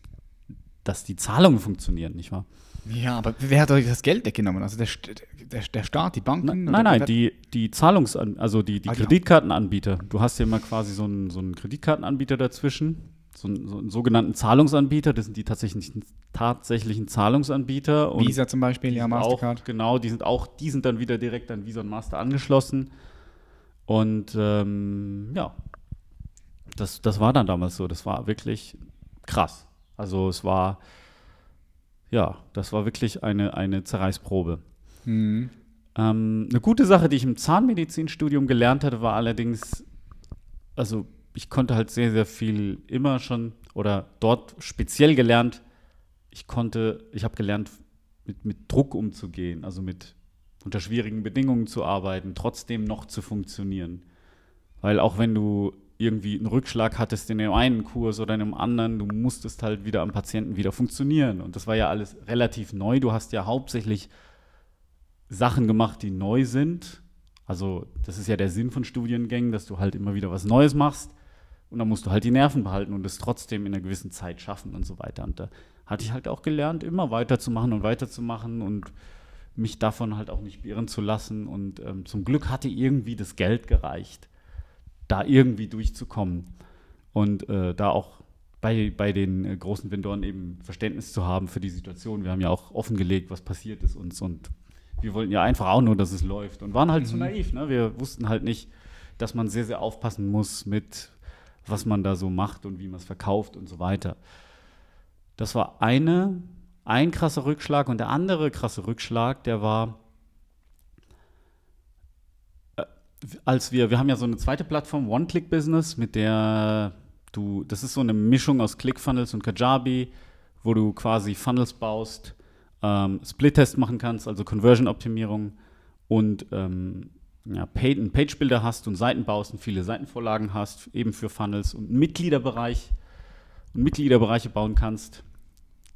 dass die Zahlungen funktionieren, nicht wahr? Ja, aber wer hat euch das Geld weggenommen? Also der, der, der Staat, die Banken? Nein, nein, die, die Zahlungs-, also die, die ah, Kreditkartenanbieter. Du hast ja immer quasi so einen, so einen Kreditkartenanbieter dazwischen, so einen, so einen sogenannten Zahlungsanbieter. Das sind die tatsächlichen, tatsächlichen Zahlungsanbieter. Und Visa zum Beispiel, ja, Mastercard. Auch, genau, die sind auch, die sind dann wieder direkt an Visa und Master angeschlossen. Und ähm, ja, das, das war dann damals so. Das war wirklich krass. Also es war ja, das war wirklich eine, eine Zerreißprobe. Mhm. Ähm, eine gute Sache, die ich im Zahnmedizinstudium gelernt hatte, war allerdings, also ich konnte halt sehr, sehr viel immer schon oder dort speziell gelernt, ich konnte, ich habe gelernt, mit, mit Druck umzugehen, also mit unter schwierigen Bedingungen zu arbeiten, trotzdem noch zu funktionieren. Weil auch wenn du irgendwie einen Rückschlag hattest in dem einen Kurs oder in dem anderen, du musstest halt wieder am Patienten wieder funktionieren. Und das war ja alles relativ neu. Du hast ja hauptsächlich Sachen gemacht, die neu sind. Also das ist ja der Sinn von Studiengängen, dass du halt immer wieder was Neues machst. Und dann musst du halt die Nerven behalten und es trotzdem in einer gewissen Zeit schaffen und so weiter. Und da hatte ich halt auch gelernt, immer weiterzumachen und weiterzumachen und mich davon halt auch nicht beirren zu lassen. Und ähm, zum Glück hatte irgendwie das Geld gereicht da irgendwie durchzukommen und äh, da auch bei, bei den äh, großen Vendoren eben Verständnis zu haben für die Situation. Wir haben ja auch offengelegt, was passiert ist uns und wir wollten ja einfach auch nur, dass es läuft und waren halt mhm. zu naiv. Ne? Wir wussten halt nicht, dass man sehr, sehr aufpassen muss mit, was man da so macht und wie man es verkauft und so weiter. Das war eine, ein krasser Rückschlag und der andere krasse Rückschlag, der war, als wir, wir haben ja so eine zweite Plattform, One-Click-Business, mit der du, das ist so eine Mischung aus ClickFunnels und Kajabi, wo du quasi Funnels baust, ähm, Split-Test machen kannst, also Conversion-Optimierung und ähm, ja, einen Page-Builder hast und Seiten baust und viele Seitenvorlagen hast, eben für Funnels und Mitgliederbereich und Mitgliederbereiche bauen kannst.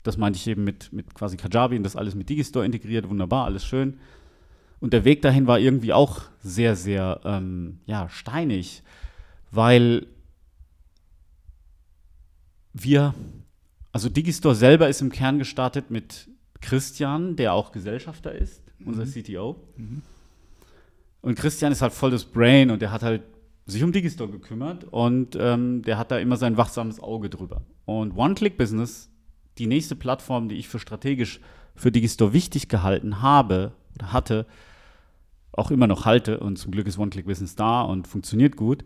Das meinte ich eben mit, mit quasi Kajabi und das alles mit Digistore integriert, wunderbar, alles schön. Und der Weg dahin war irgendwie auch sehr, sehr ähm, ja, steinig, weil wir, also Digistore selber ist im Kern gestartet mit Christian, der auch Gesellschafter ist, unser Mhm. CTO. Und Christian ist halt voll das Brain und der hat halt sich um Digistore gekümmert und ähm, der hat da immer sein wachsames Auge drüber. Und One-Click-Business, die nächste Plattform, die ich für strategisch für Digistore wichtig gehalten habe oder hatte, auch immer noch halte und zum Glück ist One-Click-Business da und funktioniert gut.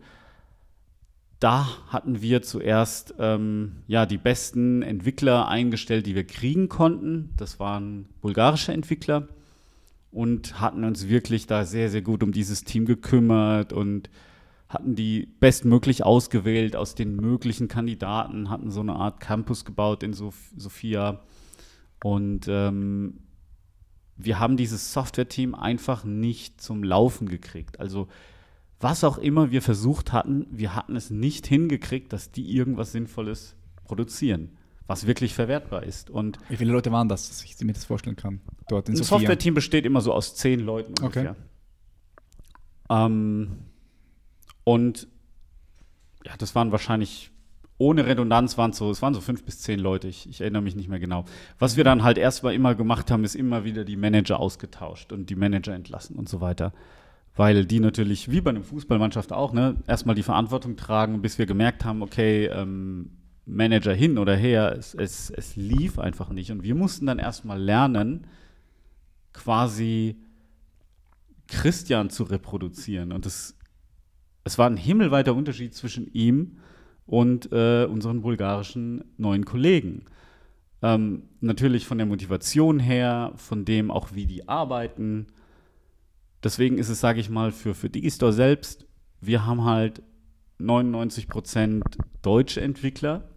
Da hatten wir zuerst ähm, ja, die besten Entwickler eingestellt, die wir kriegen konnten. Das waren bulgarische Entwickler und hatten uns wirklich da sehr, sehr gut um dieses Team gekümmert und hatten die bestmöglich ausgewählt aus den möglichen Kandidaten, hatten so eine Art Campus gebaut in Sof Sofia. Und ähm, wir haben dieses Software-Team einfach nicht zum Laufen gekriegt. Also was auch immer wir versucht hatten, wir hatten es nicht hingekriegt, dass die irgendwas Sinnvolles produzieren, was wirklich verwertbar ist. Und Wie viele Leute waren das, dass ich mir das vorstellen kann? Dort in ein. Software-Team besteht immer so aus zehn Leuten Okay. ungefähr. Ähm, und ja, das waren wahrscheinlich ohne Redundanz waren es so, es waren so fünf bis zehn Leute, ich, ich erinnere mich nicht mehr genau. Was wir dann halt erstmal immer gemacht haben, ist immer wieder die Manager ausgetauscht und die Manager entlassen und so weiter. Weil die natürlich, wie bei einer Fußballmannschaft auch, ne, erstmal die Verantwortung tragen, bis wir gemerkt haben, okay, ähm, Manager hin oder her, es, es, es lief einfach nicht. Und wir mussten dann erstmal lernen, quasi Christian zu reproduzieren. Und das, es war ein himmelweiter Unterschied zwischen ihm und äh, unseren bulgarischen neuen Kollegen. Ähm, natürlich von der Motivation her, von dem auch, wie die arbeiten. Deswegen ist es, sage ich mal, für, für Digistore selbst, wir haben halt 99% deutsche Entwickler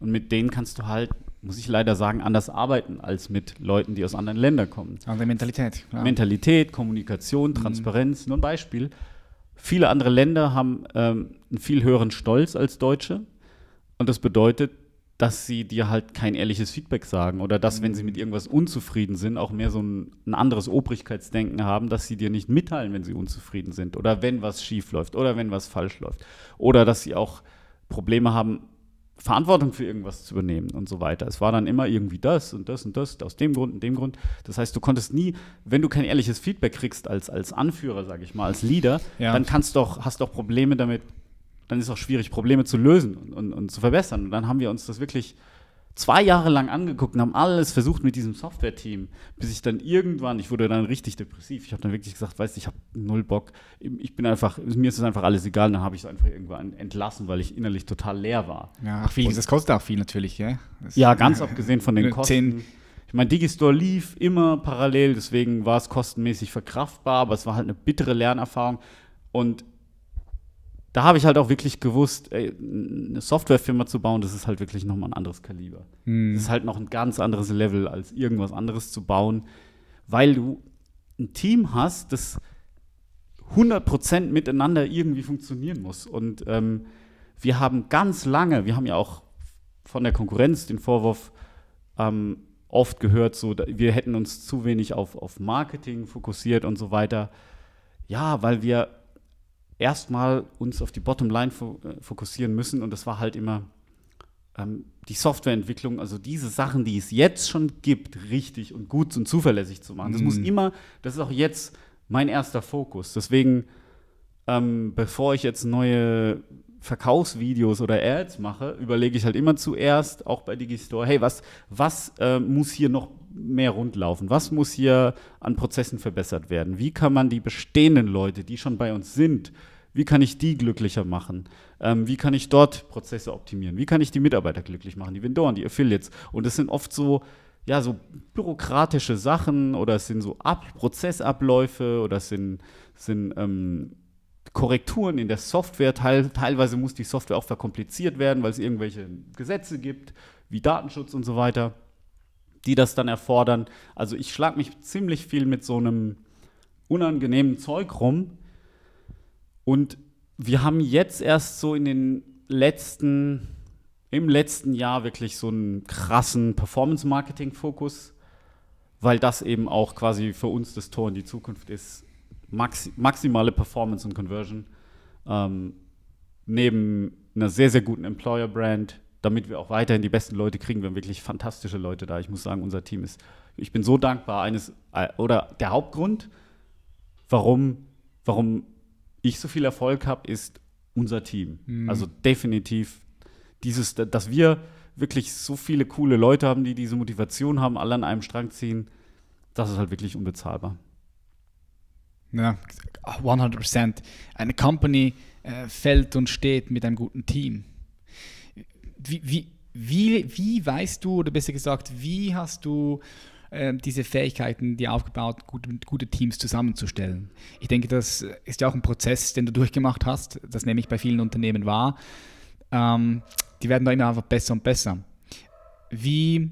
und mit denen kannst du halt, muss ich leider sagen, anders arbeiten als mit Leuten, die aus anderen Ländern kommen. Andere Mentalität. klar. Mentalität, Kommunikation, Transparenz. Nur ein Beispiel. Viele andere Länder haben ähm, einen viel höheren Stolz als Deutsche. Und das bedeutet, dass sie dir halt kein ehrliches Feedback sagen oder dass, wenn sie mit irgendwas unzufrieden sind, auch mehr so ein, ein anderes Obrigkeitsdenken haben, dass sie dir nicht mitteilen, wenn sie unzufrieden sind oder wenn was schief läuft oder wenn was falsch läuft. Oder dass sie auch Probleme haben, Verantwortung für irgendwas zu übernehmen und so weiter. Es war dann immer irgendwie das und das und das, aus dem Grund und dem Grund. Das heißt, du konntest nie, wenn du kein ehrliches Feedback kriegst als, als Anführer, sage ich mal, als Leader, Ja. dann kannst doch, hast doch Probleme damit, dann ist es auch schwierig, Probleme zu lösen und, und, und zu verbessern. Und dann haben wir uns das wirklich zwei Jahre lang angeguckt und haben alles versucht mit diesem Software-Team, bis ich dann irgendwann, ich wurde dann richtig depressiv. Ich habe dann wirklich gesagt, weißt du, ich habe null Bock. Ich bin einfach, mir ist es einfach alles egal. Dann habe ich es einfach irgendwann entlassen, weil ich innerlich total leer war. Ja, ach, viel, das kostet auch viel natürlich, ja. Das, Ja, ganz abgesehen von den Äh, Kosten. Ich meine, Digistore lief immer parallel, deswegen war es kostenmäßig verkraftbar, aber es war halt eine bittere Lernerfahrung. Und da habe ich halt auch wirklich gewusst, ey, eine Softwarefirma zu bauen, das ist halt wirklich nochmal ein anderes Kaliber. Hm. Das ist halt noch ein ganz anderes Level, als irgendwas anderes zu bauen, weil du ein Team hast, das 100% miteinander irgendwie funktionieren muss. Und ähm, wir haben ganz lange, wir haben ja auch von der Konkurrenz den Vorwurf ähm, oft gehört, so, wir hätten uns zu wenig auf, auf Marketing fokussiert und so weiter. Ja, weil wir erstmal uns auf die Bottomline fo äh, fokussieren müssen und das war halt immer ähm, die Softwareentwicklung, also diese Sachen, die es jetzt schon gibt, richtig und gut und zuverlässig zu machen. Das muss Mhm. immer, das ist auch jetzt mein erster Fokus. Deswegen, ähm, bevor ich jetzt neue Verkaufsvideos oder Ads mache, überlege ich halt immer zuerst, auch bei Digistore, hey, was, was äh, muss hier noch mehr rundlaufen? Was muss hier an Prozessen verbessert werden? Wie kann man die bestehenden Leute, die schon bei uns sind, wie kann ich die glücklicher machen? Ähm, wie kann ich dort Prozesse optimieren? Wie kann ich die Mitarbeiter glücklich machen, die Vendoren, die Affiliates? Und das sind oft so, ja, so bürokratische Sachen oder es sind so Ab Prozessabläufe oder es sind, sind ähm, Korrekturen in der Software. Teil, teilweise muss die Software auch verkompliziert werden, weil es irgendwelche Gesetze gibt, wie Datenschutz und so weiter, die das dann erfordern. Also ich schlage mich ziemlich viel mit so einem unangenehmen Zeug rum. Und wir haben jetzt erst so in den letzten, im letzten Jahr wirklich so einen krassen Performance-Marketing-Fokus weil das eben auch quasi für uns das Tor in die Zukunft ist. Maxi maximale Performance und Conversion. Ähm, neben einer sehr, sehr guten Employer-Brand, damit wir auch weiterhin die besten Leute kriegen. Wir haben wirklich fantastische Leute da. Ich muss sagen, unser Team ist, ich bin so dankbar. Eines, äh, oder der Hauptgrund, warum, warum ich so viel Erfolg habe, ist unser Team. Mhm. Also definitiv dieses, dass wir wirklich so viele coole Leute haben, die diese Motivation haben, alle an einem Strang ziehen, das ist halt wirklich unbezahlbar. Ja, 100% Eine Company äh, fällt und steht mit einem guten Team. Wie, wie, wie, wie weißt du, oder besser gesagt, wie hast du äh, diese Fähigkeiten, die aufgebaut, gute, gute Teams zusammenzustellen? Ich denke, das ist ja auch ein Prozess, den du durchgemacht hast. Das nehme ich bei vielen Unternehmen wahr. Ähm, die werden da immer einfach besser und besser. Wie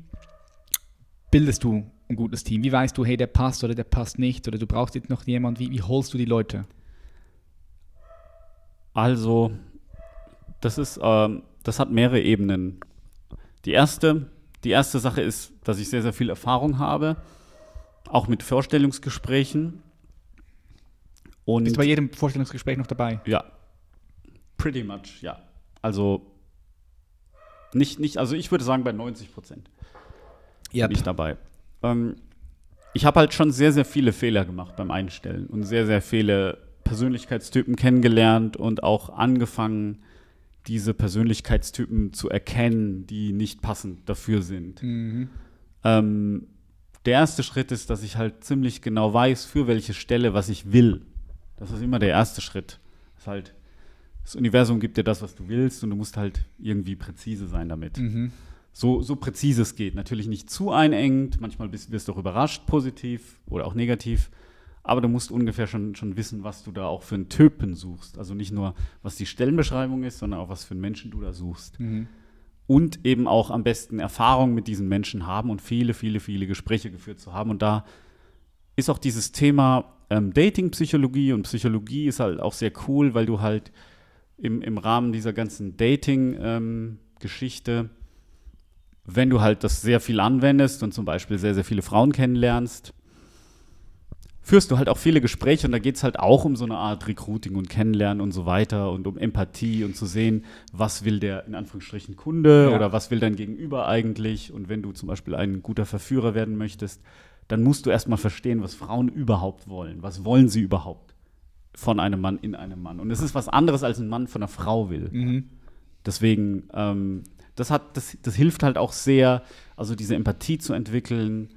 bildest du ein gutes Team? Wie weißt du, hey, der passt oder der passt nicht oder du brauchst jetzt noch jemanden? Wie, wie holst du die Leute? Also, das ist, ähm, das hat mehrere Ebenen. Die erste, die erste Sache ist, dass ich sehr, sehr viel Erfahrung habe, auch mit Vorstellungsgesprächen. Und Bist du bei jedem Vorstellungsgespräch noch dabei? Ja, pretty much, ja. Also nicht, nicht, also ich würde sagen bei 90 Prozent yep. bin ich dabei. Ähm, ich habe halt schon sehr, sehr viele Fehler gemacht beim Einstellen und sehr, sehr viele Persönlichkeitstypen kennengelernt und auch angefangen, diese Persönlichkeitstypen zu erkennen, die nicht passend dafür sind. Mhm. Ähm, der erste Schritt ist, dass ich halt ziemlich genau weiß, für welche Stelle, was ich will. Das ist immer der erste Schritt. Das ist halt das Universum gibt dir das, was du willst und du musst halt irgendwie präzise sein damit. Mhm. So, so präzise es geht. Natürlich nicht zu einengend, manchmal bist, wirst du auch überrascht, positiv oder auch negativ. Aber du musst ungefähr schon, schon wissen, was du da auch für einen Typen suchst. Also nicht nur, was die Stellenbeschreibung ist, sondern auch, was für einen Menschen du da suchst. Mhm. Und eben auch am besten Erfahrung mit diesen Menschen haben und viele, viele, viele Gespräche geführt zu haben. Und da ist auch dieses Thema ähm, Dating-Psychologie und Psychologie ist halt auch sehr cool, weil du halt im, im Rahmen dieser ganzen Dating-Geschichte, ähm, wenn du halt das sehr viel anwendest und zum Beispiel sehr, sehr viele Frauen kennenlernst, führst du halt auch viele Gespräche und da geht es halt auch um so eine Art Recruiting und Kennenlernen und so weiter und um Empathie und zu sehen, was will der in Anführungsstrichen Kunde ja. oder was will dein Gegenüber eigentlich und wenn du zum Beispiel ein guter Verführer werden möchtest, dann musst du erstmal verstehen, was Frauen überhaupt wollen. Was wollen sie überhaupt? von einem Mann in einem Mann. Und es ist was anderes, als ein Mann von einer Frau will. Mhm. Deswegen, ähm, das, hat, das, das hilft halt auch sehr, also diese Empathie zu entwickeln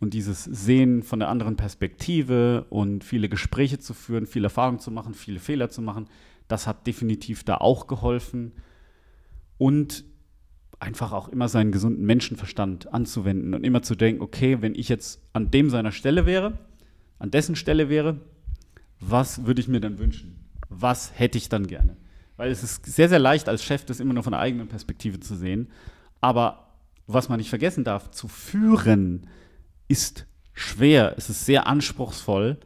und dieses Sehen von der anderen Perspektive und viele Gespräche zu führen, viel Erfahrung zu machen, viele Fehler zu machen. Das hat definitiv da auch geholfen. Und einfach auch immer seinen gesunden Menschenverstand anzuwenden und immer zu denken, okay, wenn ich jetzt an dem seiner Stelle wäre, an dessen Stelle wäre, was würde ich mir dann wünschen? Was hätte ich dann gerne? Weil es ist sehr, sehr leicht als Chef, das immer nur von der eigenen Perspektive zu sehen. Aber was man nicht vergessen darf, zu führen ist schwer, es ist sehr anspruchsvoll,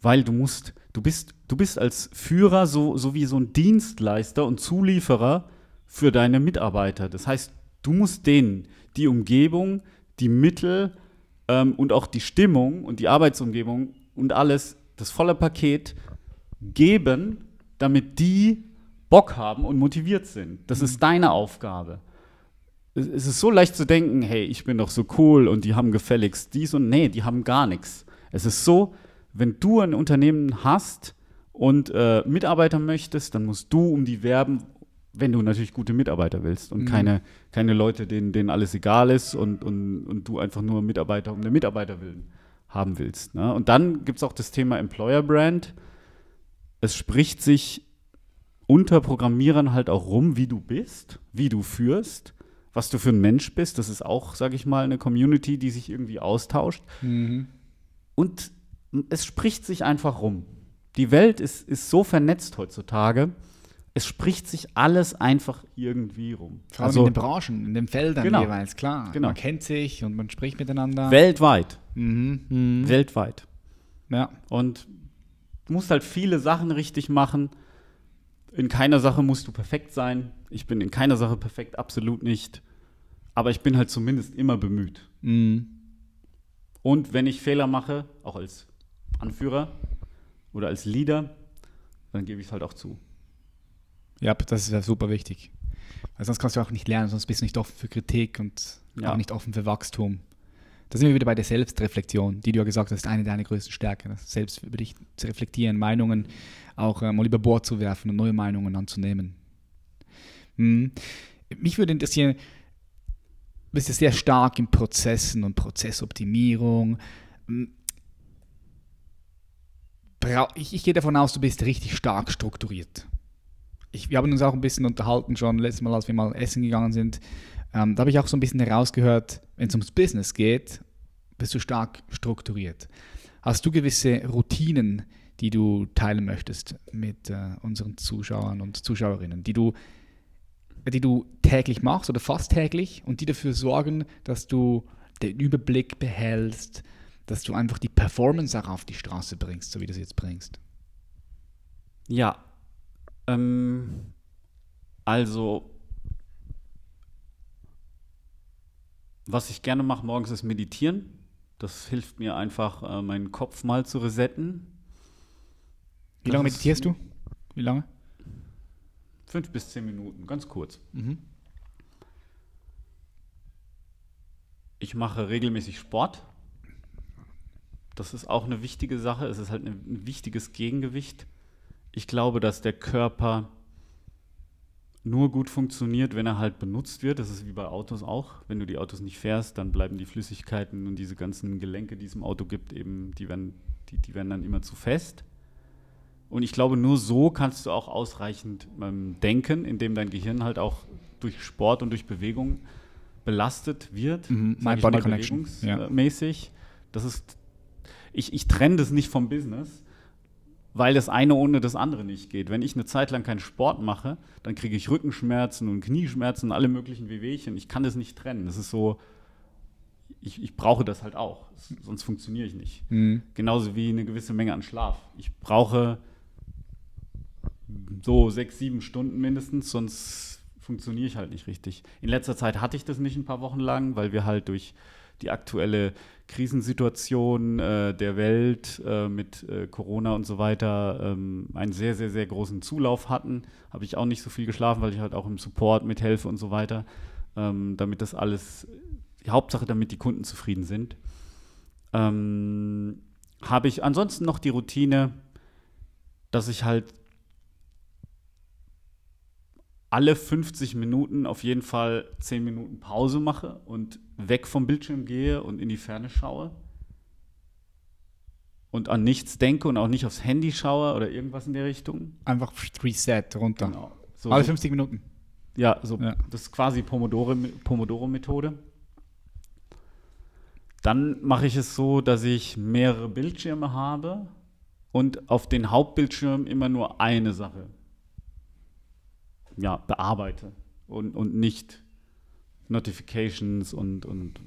weil du musst, du bist, du bist als Führer so, so wie so ein Dienstleister und Zulieferer für deine Mitarbeiter. Das heißt, du musst denen die Umgebung, die Mittel ähm, und auch die Stimmung und die Arbeitsumgebung und alles das volle Paket geben, damit die Bock haben und motiviert sind. Das mhm. ist deine Aufgabe. Es ist so leicht zu denken, hey, ich bin doch so cool und die haben gefälligst dies und nee, die haben gar nichts. Es ist so, wenn du ein Unternehmen hast und äh, Mitarbeiter möchtest, dann musst du um die werben, wenn du natürlich gute Mitarbeiter willst und mhm. keine, keine Leute, denen, denen alles egal ist und, und, und du einfach nur Mitarbeiter um der Mitarbeiter willen haben willst. Ne? Und dann gibt es auch das Thema Employer Brand. Es spricht sich unter Programmierern halt auch rum, wie du bist, wie du führst, was du für ein Mensch bist. Das ist auch, sage ich mal, eine Community, die sich irgendwie austauscht. Mhm. Und es spricht sich einfach rum. Die Welt ist, ist so vernetzt heutzutage es spricht sich alles einfach irgendwie rum. Vor allem also, in den Branchen, in den Feldern genau, jeweils, klar. Genau. Man kennt sich und man spricht miteinander. Weltweit. Mhm. Mhm. Weltweit. Ja. Und du musst halt viele Sachen richtig machen. In keiner Sache musst du perfekt sein. Ich bin in keiner Sache perfekt, absolut nicht. Aber ich bin halt zumindest immer bemüht. Mhm. Und wenn ich Fehler mache, auch als Anführer oder als Leader, dann gebe ich es halt auch zu. Ja, das ist ja super wichtig. Weil sonst kannst du auch nicht lernen, sonst bist du nicht offen für Kritik und Ja. auch nicht offen für Wachstum. Da sind wir wieder bei der Selbstreflexion, die du ja gesagt hast, ist eine deiner größten Stärken. Selbst über dich zu reflektieren, Meinungen auch äh, mal über Bord zu werfen und neue Meinungen anzunehmen. Hm. Mich würde interessieren, du bist ja sehr stark in Prozessen und Prozessoptimierung. Hm. Ich, ich gehe davon aus, du bist richtig stark strukturiert. Ich, wir haben uns auch ein bisschen unterhalten schon letztes Mal, als wir mal essen gegangen sind. Ähm, da habe ich auch so ein bisschen herausgehört, wenn es ums Business geht, bist du stark strukturiert. Hast du gewisse Routinen, die du teilen möchtest mit äh, unseren Zuschauern und Zuschauerinnen, die du, die du täglich machst oder fast täglich und die dafür sorgen, dass du den Überblick behältst, dass du einfach die Performance auch auf die Straße bringst, so wie du sie jetzt bringst? Ja. Ähm, also, was ich gerne mache morgens ist meditieren. Das hilft mir einfach, äh, meinen Kopf mal zu resetten. Wie lange Das ist- meditierst du? Wie lange? Fünf bis zehn Minuten, ganz kurz. Ich mache regelmäßig Sport. Das ist auch eine wichtige Sache. Es ist halt ein wichtiges Gegengewicht. Ich glaube, dass der Körper nur gut funktioniert, wenn er halt benutzt wird. Das ist wie bei Autos auch. Wenn du die Autos nicht fährst, dann bleiben die Flüssigkeiten und diese ganzen Gelenke, die es im Auto gibt, eben, die werden, die, die werden dann immer zu fest. Und ich glaube, nur so kannst du auch ausreichend ähm, denken, indem dein Gehirn halt auch durch Sport und durch Bewegung belastet wird. Mhm, Mind-Body mal, Connection, ja. bewegungsmäßig. Das ist, ich, ich trenne das nicht vom Business, weil das eine ohne das andere nicht geht. Wenn ich eine Zeit lang keinen Sport mache, dann kriege ich Rückenschmerzen und Knieschmerzen und alle möglichen Wehwehchen. Ich kann das nicht trennen. Das ist so, ich, ich brauche das halt auch, sonst funktioniere ich nicht. Mhm. Genauso wie eine gewisse Menge an Schlaf. Ich brauche so sechs, sieben Stunden mindestens, sonst funktioniere ich halt nicht richtig. In letzter Zeit hatte ich das nicht ein paar Wochen lang, weil wir halt durch die aktuelle Krisensituation äh, der Welt äh, mit äh, Corona und so weiter ähm, einen sehr, sehr, sehr großen Zulauf hatten. Habe ich auch nicht so viel geschlafen, weil ich halt auch im Support mithelfe und so weiter, ähm, damit das alles, die Hauptsache, damit die Kunden zufrieden sind. Ähm, habe ich ansonsten noch die Routine, dass ich halt alle 50 Minuten auf jeden Fall 10 Minuten Pause mache und weg vom Bildschirm gehe und in die Ferne schaue und an nichts denke und auch nicht aufs Handy schaue oder irgendwas in der Richtung. Einfach Reset runter. Genau. So, Alle so, 50 Minuten. ja, so, Ja. das ist quasi Pomodoro- Pomodoro-Methode. Dann mache ich es so, dass ich mehrere Bildschirme habe und auf den Hauptbildschirm immer nur eine Sache ja, bearbeite und, und nicht Notifications und, und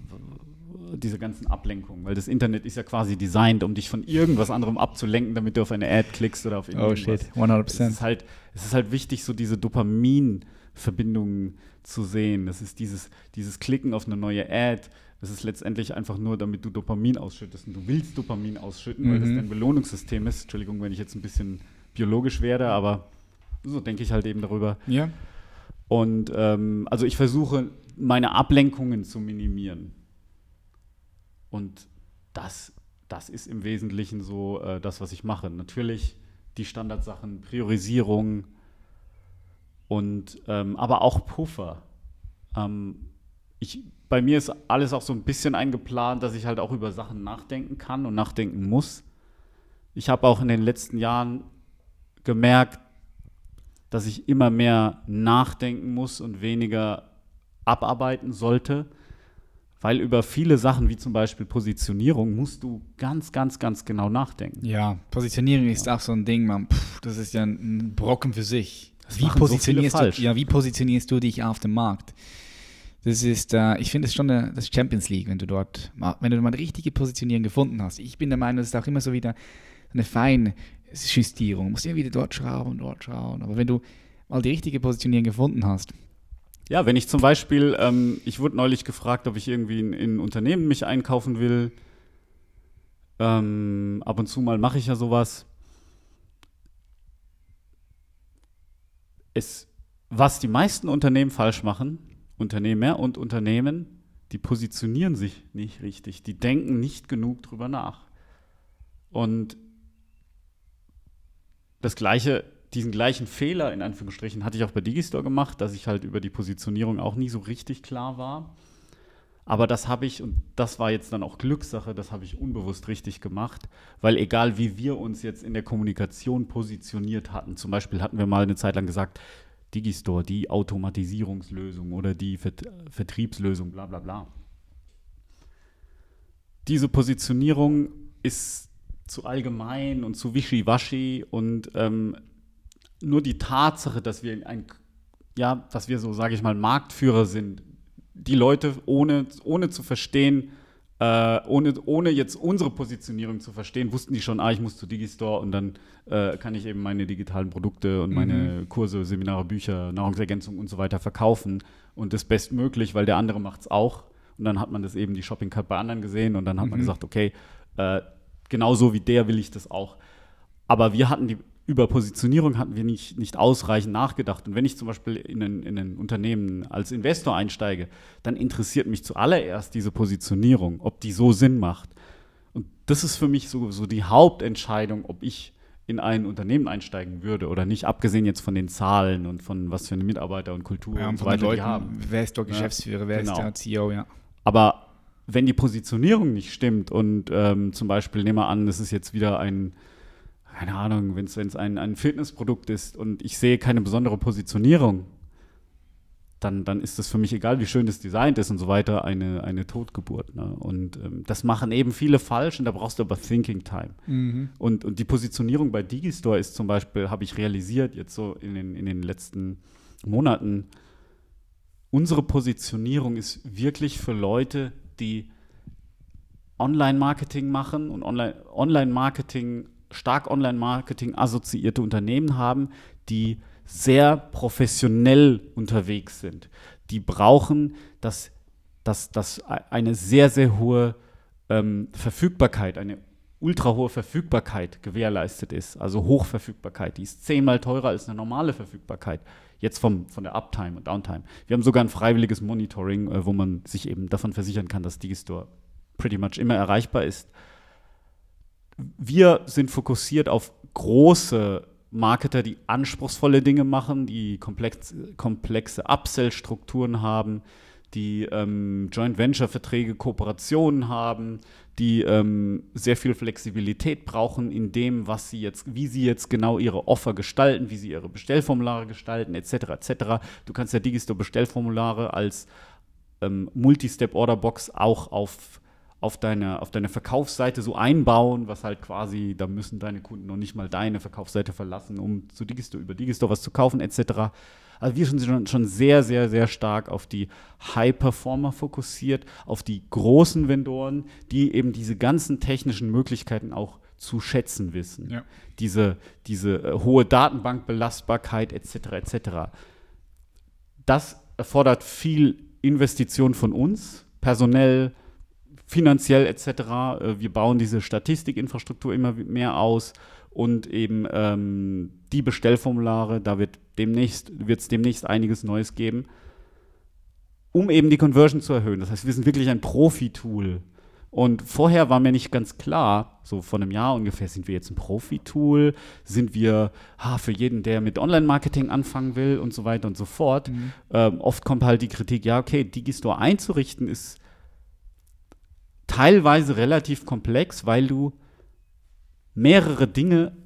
diese ganzen Ablenkungen, weil das Internet ist ja quasi designt, um dich von irgendwas anderem abzulenken, damit du auf eine Ad klickst oder auf Oh irgendwas. shit, Es 100%. ist halt, es ist halt wichtig, so diese Dopamin-Verbindungen zu sehen. Das ist dieses, dieses Klicken auf eine neue Ad. Das ist letztendlich einfach nur, damit du Dopamin ausschüttest. Und du willst Dopamin ausschütten, weil das Mhm. dein Belohnungssystem ist. Entschuldigung, wenn ich jetzt ein bisschen biologisch werde, aber so denke ich halt eben darüber. Ja. Und ähm, also ich versuche, meine Ablenkungen zu minimieren. Und das, das ist im Wesentlichen so äh, das, was ich mache. Natürlich die Standardsachen, Priorisierung und ähm, aber auch Puffer. Ähm, ich, bei mir ist alles auch so ein bisschen eingeplant, dass ich halt auch über Sachen nachdenken kann und nachdenken muss. Ich habe auch in den letzten Jahren gemerkt, dass ich immer mehr nachdenken muss und weniger abarbeiten sollte, weil über viele Sachen wie zum Beispiel Positionierung musst du ganz, ganz, ganz genau nachdenken. Ja, Positionierung ist auch so ein Ding, man. Puh, das ist ja ein Brocken für sich. Das Wie so positionierst, falsch. du, ja, wie positionierst du dich auf dem Markt? Das ist, äh, ich finde es schon eine, das Champions League, wenn du dort, wenn du mal richtige Positionierung gefunden hast. Ich bin der Meinung, das ist auch immer so wieder eine feine Justierung. Du musst immer wieder dort schrauben, dort schauen. Aber wenn du mal die richtige Positionierung gefunden hast, Ja, wenn ich zum Beispiel, ähm, ich wurde neulich gefragt, ob ich irgendwie in, in Unternehmen mich einkaufen will Ähm, ab und zu mal mache ich ja sowas. Es, was die meisten Unternehmen falsch machen, Unternehmer und Unternehmen, die positionieren sich nicht richtig. Die denken nicht genug drüber nach. Und das gleiche, diesen gleichen Fehler in Anführungsstrichen hatte ich auch bei Digistore gemacht, dass ich halt über die Positionierung auch nie so richtig klar war. Aber das habe ich, und das war jetzt dann auch Glückssache, das habe ich unbewusst richtig gemacht, weil egal wie wir uns jetzt in der Kommunikation positioniert hatten, zum Beispiel hatten wir mal eine Zeit lang gesagt, Digistore, die Automatisierungslösung oder die Vert Vertriebslösung, bla bla bla. Diese Positionierung ist zu allgemein und zu wischiwaschi und ähm, nur die Tatsache, dass wir ein, ja, dass wir so, sage ich mal, Marktführer sind, die Leute ohne, ohne zu verstehen, äh, ohne, ohne jetzt unsere Positionierung zu verstehen, wussten die schon, ah, ich muss zu Digistore und dann äh, kann ich eben meine digitalen Produkte und meine mhm. Kurse, Seminare, Bücher, Nahrungsergänzung und so weiter verkaufen und das bestmöglich, weil der andere macht es auch. Und dann hat man das eben die Shopping Card bei anderen gesehen und dann hat mhm. man gesagt, okay, äh, genauso wie der will ich das auch. Aber wir hatten die, über Positionierung hatten wir nicht, nicht ausreichend nachgedacht. Und wenn ich zum Beispiel in ein, in ein Unternehmen als Investor einsteige, dann interessiert mich zuallererst diese Positionierung, ob die so Sinn macht. Und das ist für mich so, so die Hauptentscheidung, ob ich in ein Unternehmen einsteigen würde oder nicht, abgesehen jetzt von den Zahlen und von was für eine Mitarbeiter und Kultur ja, und so weiter Leuten, die haben. Wer ist doch Geschäftsführer, ja, wer genau. ist der CEO, ja. Aber wenn die Positionierung nicht stimmt und ähm, zum Beispiel, nehmen wir an, es ist jetzt wieder ein, keine Ahnung, wenn es ein, ein Fitnessprodukt ist und ich sehe keine besondere Positionierung, dann, dann ist das für mich egal, wie schön das designt ist und so weiter, eine, eine Totgeburt. Ne? Und ähm, das machen eben viele falsch und da brauchst du aber Thinking Time. Mhm. Und, und die Positionierung bei Digistore ist zum Beispiel, habe ich realisiert, jetzt so in den, in den letzten Monaten, unsere Positionierung ist wirklich für Leute, die Online-Marketing machen und Online-Marketing, stark Online-Marketing assoziierte Unternehmen haben, die sehr professionell unterwegs sind. Die brauchen, dass, dass, dass eine sehr, sehr hohe ähm, Verfügbarkeit, eine ultra hohe Verfügbarkeit gewährleistet ist, also Hochverfügbarkeit. Die ist zehnmal teurer als eine normale Verfügbarkeit. Jetzt vom, von der Uptime und Downtime. Wir haben sogar ein freiwilliges Monitoring, äh, wo man sich eben davon versichern kann, dass Digistore pretty much immer erreichbar ist. Wir sind fokussiert auf große Marketer, die anspruchsvolle Dinge machen, die komplex, komplexe Upsell-Strukturen haben, die ähm, Joint Venture-Verträge, Kooperationen haben, die ähm, sehr viel Flexibilität brauchen in dem, was sie jetzt, wie sie jetzt genau ihre Offer gestalten, wie sie ihre Bestellformulare gestalten, etc. etc. Du kannst ja Digistore Bestellformulare als ähm, Multi-Step-Order-Box auch auf auf deine, auf deine Verkaufsseite so einbauen, was halt quasi, da müssen deine Kunden noch nicht mal deine Verkaufsseite verlassen, um zu Digistore, über Digistore was zu kaufen, etc. Also wir sind schon, schon sehr, sehr, sehr stark auf die High-Performer fokussiert, auf die großen Vendoren, die eben diese ganzen technischen Möglichkeiten auch zu schätzen wissen. Ja. Diese, diese äh, hohe Datenbankbelastbarkeit etc. etc. Das erfordert viel Investition von uns, personell, finanziell etc. Äh, wir bauen diese Statistikinfrastruktur immer mehr aus und eben ähm, die Bestellformulare, da wird demnächst wird es demnächst einiges Neues geben, um eben die Conversion zu erhöhen. Das heißt, wir sind wirklich ein Profi-Tool. Und vorher war mir nicht ganz klar, so vor einem Jahr ungefähr, sind wir jetzt ein Profi-Tool? Sind wir ha, für jeden, der mit Online-Marketing anfangen will und so weiter und so fort? Mhm. Ähm, oft kommt halt die Kritik, ja, okay, Digistore einzurichten ist teilweise relativ komplex, weil du mehrere Dinge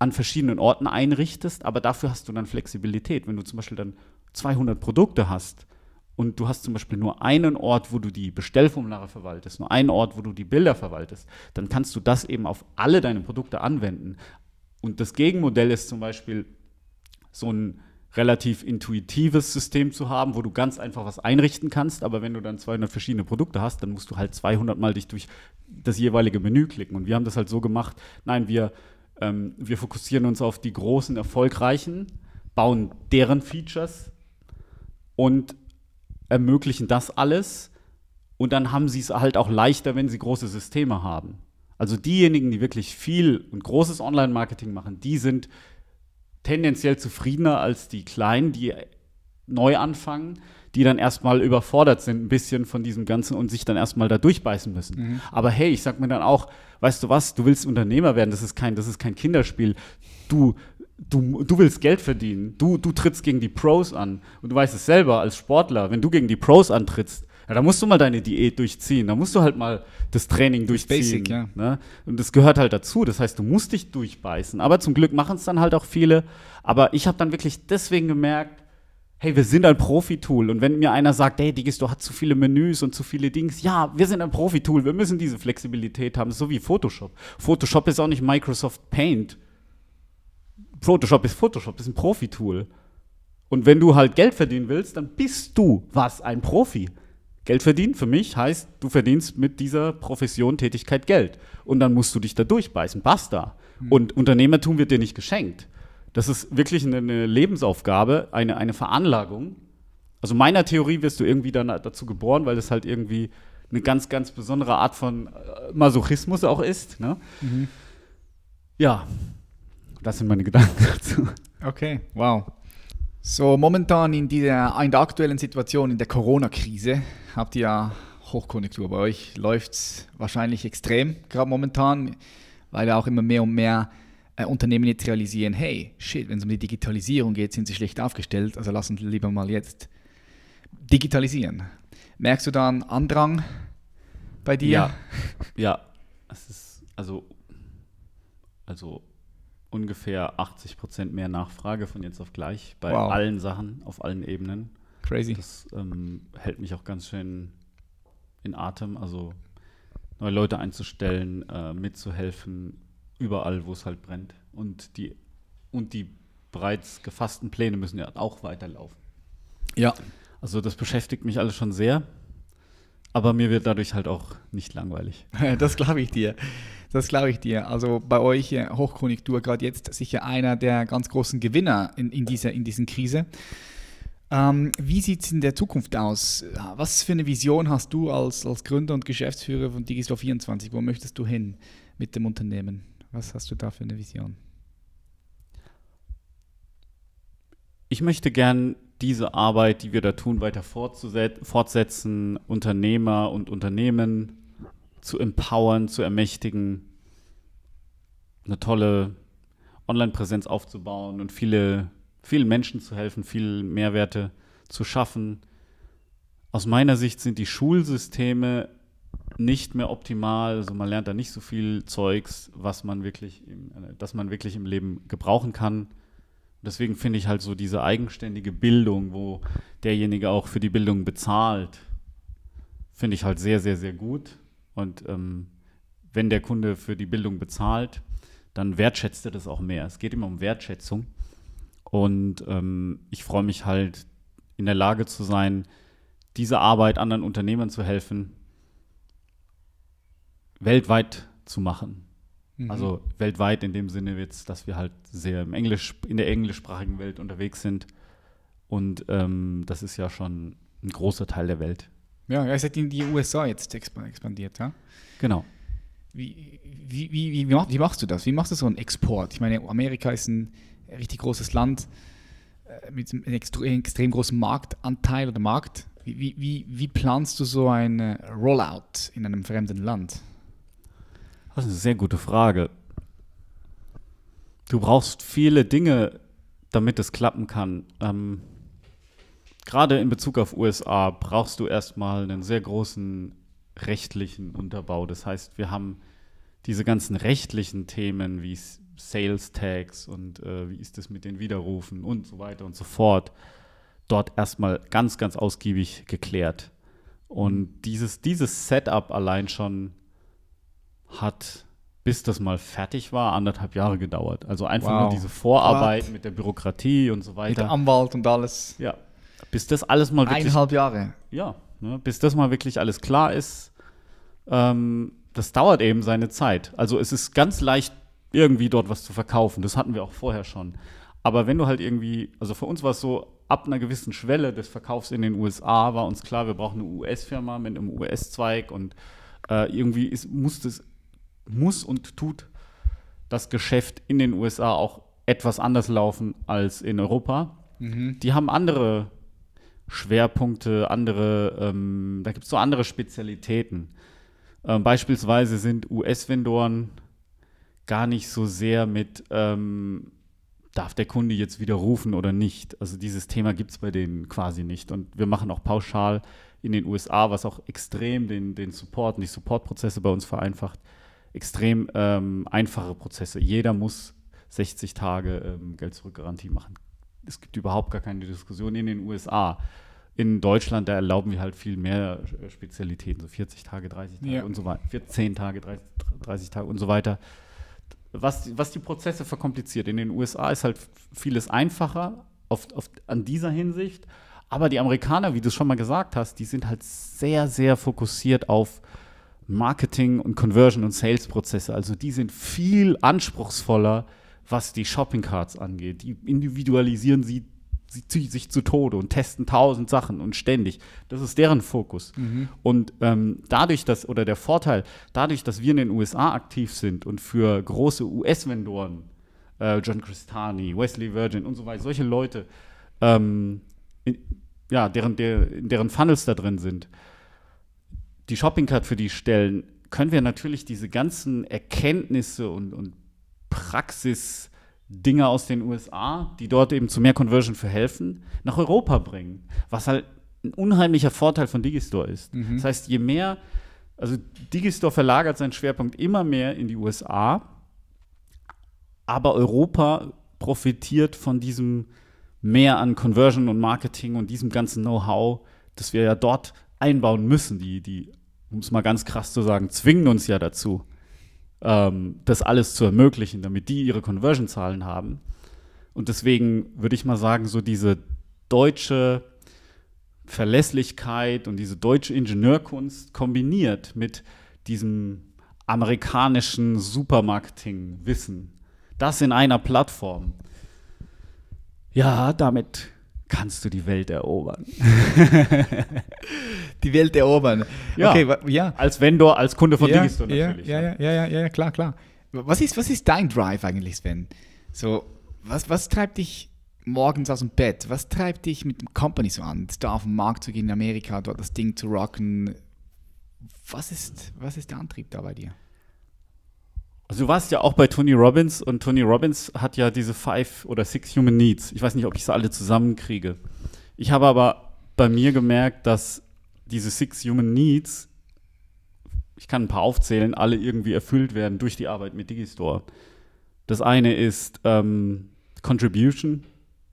an verschiedenen Orten einrichtest, aber dafür hast du dann Flexibilität. Wenn du zum Beispiel dann 200 Produkte hast und du hast zum Beispiel nur einen Ort, wo du die Bestellformulare verwaltest, nur einen Ort, wo du die Bilder verwaltest, dann kannst du das eben auf alle deine Produkte anwenden. Und das Gegenmodell ist zum Beispiel so ein relativ intuitives System zu haben, wo du ganz einfach was einrichten kannst, aber wenn du dann 200 verschiedene Produkte hast, dann musst du halt 200 Mal dich durch das jeweilige Menü klicken. Und wir haben das halt so gemacht, nein, wir, ähm, wir fokussieren uns auf die großen, erfolgreichen, bauen deren Features und ermöglichen das alles. Und dann haben sie es halt auch leichter, wenn sie große Systeme haben. Also diejenigen, die wirklich viel und großes Online-Marketing machen, die sind tendenziell zufriedener als die Kleinen, die neu anfangen, die dann erstmal überfordert sind ein bisschen von diesem Ganzen und sich dann erstmal da durchbeißen müssen. Mhm. Aber hey, ich sag mir dann auch, weißt du was, du willst Unternehmer werden, das ist kein, das ist kein Kinderspiel. Du, du, du willst Geld verdienen, du, du trittst gegen die Pros an und du weißt es selber als Sportler, wenn du gegen die Pros antrittst, ja, da musst du mal deine Diät durchziehen, da musst du halt mal das Training durchziehen. Basic, ja. Ne? Und das gehört halt dazu, das heißt, du musst dich durchbeißen. Aber zum Glück machen es dann halt auch viele. Aber ich habe dann wirklich deswegen gemerkt, hey, wir sind ein Profi-Tool. Und wenn mir einer sagt, hey, Digistore hat zu viele Menüs und zu viele Dings, ja, wir sind ein Profi-Tool, wir müssen diese Flexibilität haben, so wie Photoshop. Photoshop ist auch nicht Microsoft Paint. Photoshop ist Photoshop, ist ein Profi-Tool. Und wenn du halt Geld verdienen willst, dann bist du was, ein Profi. Geld verdienen für mich heißt, du verdienst mit dieser Profession Tätigkeit Geld. Und dann musst du dich da durchbeißen. Basta. Mhm. Und Unternehmertum wird dir nicht geschenkt. Das ist wirklich eine, Lebensaufgabe, eine, eine Veranlagung. Also meiner Theorie wirst du irgendwie dann dazu geboren, weil das halt irgendwie eine ganz, ganz besondere Art von äh, Masochismus auch ist. Ne? Mhm. Ja, das sind meine Gedanken dazu. Okay, wow. So, momentan in dieser in der aktuellen Situation, in der Corona-Krise, habt ihr ja Hochkonjunktur. Bei euch läuft es wahrscheinlich extrem, gerade momentan, weil ja auch immer mehr und mehr äh, Unternehmen jetzt realisieren, hey, shit, wenn es um die Digitalisierung geht, sind sie schlecht aufgestellt, also lass uns lieber mal jetzt digitalisieren. Merkst du da einen Andrang bei dir? Ja, ja. Es ist also, also ungefähr 80 Prozent mehr Nachfrage von jetzt auf gleich bei wow. allen Sachen, auf allen Ebenen. Crazy. Das ähm, hält mich auch ganz schön in Atem. Also neue Leute einzustellen, äh, mitzuhelfen, überall, wo es halt brennt. Und die, und die bereits gefassten Pläne müssen ja auch weiterlaufen. Ja. Also das beschäftigt mich alles schon sehr. Aber mir wird dadurch halt auch nicht langweilig. Das glaube ich dir. Das glaube ich dir. Also bei euch äh, Hochkonjunktur gerade jetzt sicher einer der ganz großen Gewinner in, in, dieser, in diesen Krise. Ähm, wie sieht es in der Zukunft aus? Was für eine Vision hast du als, als Gründer und Geschäftsführer von Digistore24? Wo möchtest du hin mit dem Unternehmen? Was hast du da für eine Vision? Ich möchte gern diese Arbeit, die wir da tun, weiter fortsetzen, Unternehmer und Unternehmen zu empowern, zu ermächtigen, eine tolle Online-Präsenz aufzubauen und viele, vielen Menschen zu helfen, viele Mehrwerte zu schaffen. Aus meiner Sicht sind die Schulsysteme nicht mehr optimal, also man lernt da nicht so viel Zeugs, was man wirklich, im, das man wirklich im Leben gebrauchen kann. Deswegen finde ich halt so diese eigenständige Bildung, wo derjenige auch für die Bildung bezahlt, finde ich halt sehr, sehr, sehr gut. Und ähm, wenn der Kunde für die Bildung bezahlt, dann wertschätzt er das auch mehr. Es geht immer um Wertschätzung. Und ähm, ich freue mich halt, in der Lage zu sein, diese Arbeit anderen Unternehmern zu helfen, weltweit zu machen. Mhm. Also weltweit in dem Sinne jetzt, dass wir halt sehr im Englisch, in der englischsprachigen Welt unterwegs sind. Und ähm, das ist ja schon ein großer Teil der Welt. Ja, er ist halt in die USA jetzt expandiert, ja? Genau. Wie, wie, wie, wie, mach, wie machst du das? Wie machst du so einen Export? Ich meine, Amerika ist ein richtig großes Land äh, mit einem extrem großen Marktanteil oder Markt. Wie, wie, wie planst du so ein Rollout in einem fremden Land? Das ist eine sehr gute Frage. Du brauchst viele Dinge, damit es klappen kann. Ähm, gerade in Bezug auf USA brauchst du erstmal einen sehr großen rechtlichen Unterbau. Das heißt, wir haben diese ganzen rechtlichen Themen wie Sales Tags und äh, wie ist es mit den Widerrufen und so weiter und so fort dort erstmal ganz, ganz ausgiebig geklärt. Und dieses, dieses Setup allein schon hat, bis das mal fertig war, anderthalb Jahre gedauert. Also einfach wow. nur diese Vorarbeit What? mit der Bürokratie und so weiter. Mit dem Anwalt und alles. Ja, bis das alles mal wirklich. Eineinhalb Jahre. Ja, ne, bis das mal wirklich alles klar ist. Ähm, das dauert eben seine Zeit. Also es ist ganz leicht, irgendwie dort was zu verkaufen. Das hatten wir auch vorher schon. Aber wenn du halt irgendwie, also für uns war es so, ab einer gewissen Schwelle des Verkaufs in den USA war uns klar, wir brauchen eine US-Firma mit einem US-Zweig und äh, irgendwie ist, muss das muss und tut das Geschäft in den USA auch etwas anders laufen als in Europa. Mhm. Die haben andere Schwerpunkte, andere, ähm, da gibt es so andere Spezialitäten. Ähm, beispielsweise sind US-Vendoren gar nicht so sehr mit, ähm, darf der Kunde jetzt widerrufen oder nicht. Also dieses Thema gibt es bei denen quasi nicht. Und wir machen auch pauschal in den USA, was auch extrem den, den Support und die Supportprozesse bei uns vereinfacht, extrem ähm, einfache Prozesse. Jeder muss 60 Tage ähm, Geld-Zurück-Garantie machen. Es gibt überhaupt gar keine Diskussion in den USA. In Deutschland, da erlauben wir halt viel mehr äh, Spezialitäten, so 40 Tage, 30 Tage Ja. und so weiter, 14 Tage, 30, 30 Tage und so weiter. Was, was die Prozesse verkompliziert. In den USA ist halt vieles einfacher auf, auf, an dieser Hinsicht. Aber die Amerikaner, wie du es schon mal gesagt hast, die sind halt sehr, sehr fokussiert auf Marketing und Conversion und Sales-Prozesse. Also die sind viel anspruchsvoller, was die Shopping Cards angeht. Die individualisieren sie, sie sich zu Tode und testen tausend Sachen und ständig. Das ist deren Fokus. Und ähm, dadurch, dass, oder der Vorteil, dadurch, dass wir in den USA aktiv sind und für große US-Vendoren, äh, John Cristani, Wesley Virgin und so weiter, solche Leute, ähm, in, ja, deren, der, in deren Funnels da drin sind, die Shopping Card für die stellen, können wir natürlich diese ganzen Erkenntnisse und, und Praxis-Dinge aus den USA, die dort eben zu mehr Conversion verhelfen, nach Europa bringen. Was halt ein unheimlicher Vorteil von Digistore ist. Das heißt, je mehr, also Digistore verlagert seinen Schwerpunkt immer mehr in die USA, aber Europa profitiert von diesem mehr an Conversion und Marketing und diesem ganzen Know-how, das wir ja dort einbauen müssen. Die, die, um es mal ganz krass zu sagen, zwingen uns ja dazu, ähm, das alles zu ermöglichen, damit die ihre Conversion-Zahlen haben. Und deswegen würde ich mal sagen, so diese deutsche Verlässlichkeit und diese deutsche Ingenieurkunst kombiniert mit diesem amerikanischen Supermarketing-Wissen, das in einer Plattform. Ja, damit kannst du die Welt erobern. Die Welt erobern. Ja. Okay, ja. Als Vendor, als Kunde von ja, Digistore ja, natürlich. Ja, ja, ja, ja, ja, ja, klar, klar. Was ist, was ist dein Drive eigentlich, Sven? So, was, was treibt dich morgens aus dem Bett? Was treibt dich mit dem Company so an? Da auf den Markt zu gehen in Amerika, dort das Ding zu rocken. Was ist, was ist der Antrieb da bei dir? Also du warst ja auch bei Tony Robbins und Tony Robbins hat ja diese Five oder Six Human Needs. Ich weiß nicht, ob ich sie alle zusammenkriege. Ich habe aber bei mir gemerkt, dass diese Six Human Needs, ich kann ein paar aufzählen, alle irgendwie erfüllt werden durch die Arbeit mit Digistore. Das eine ist ähm, Contribution.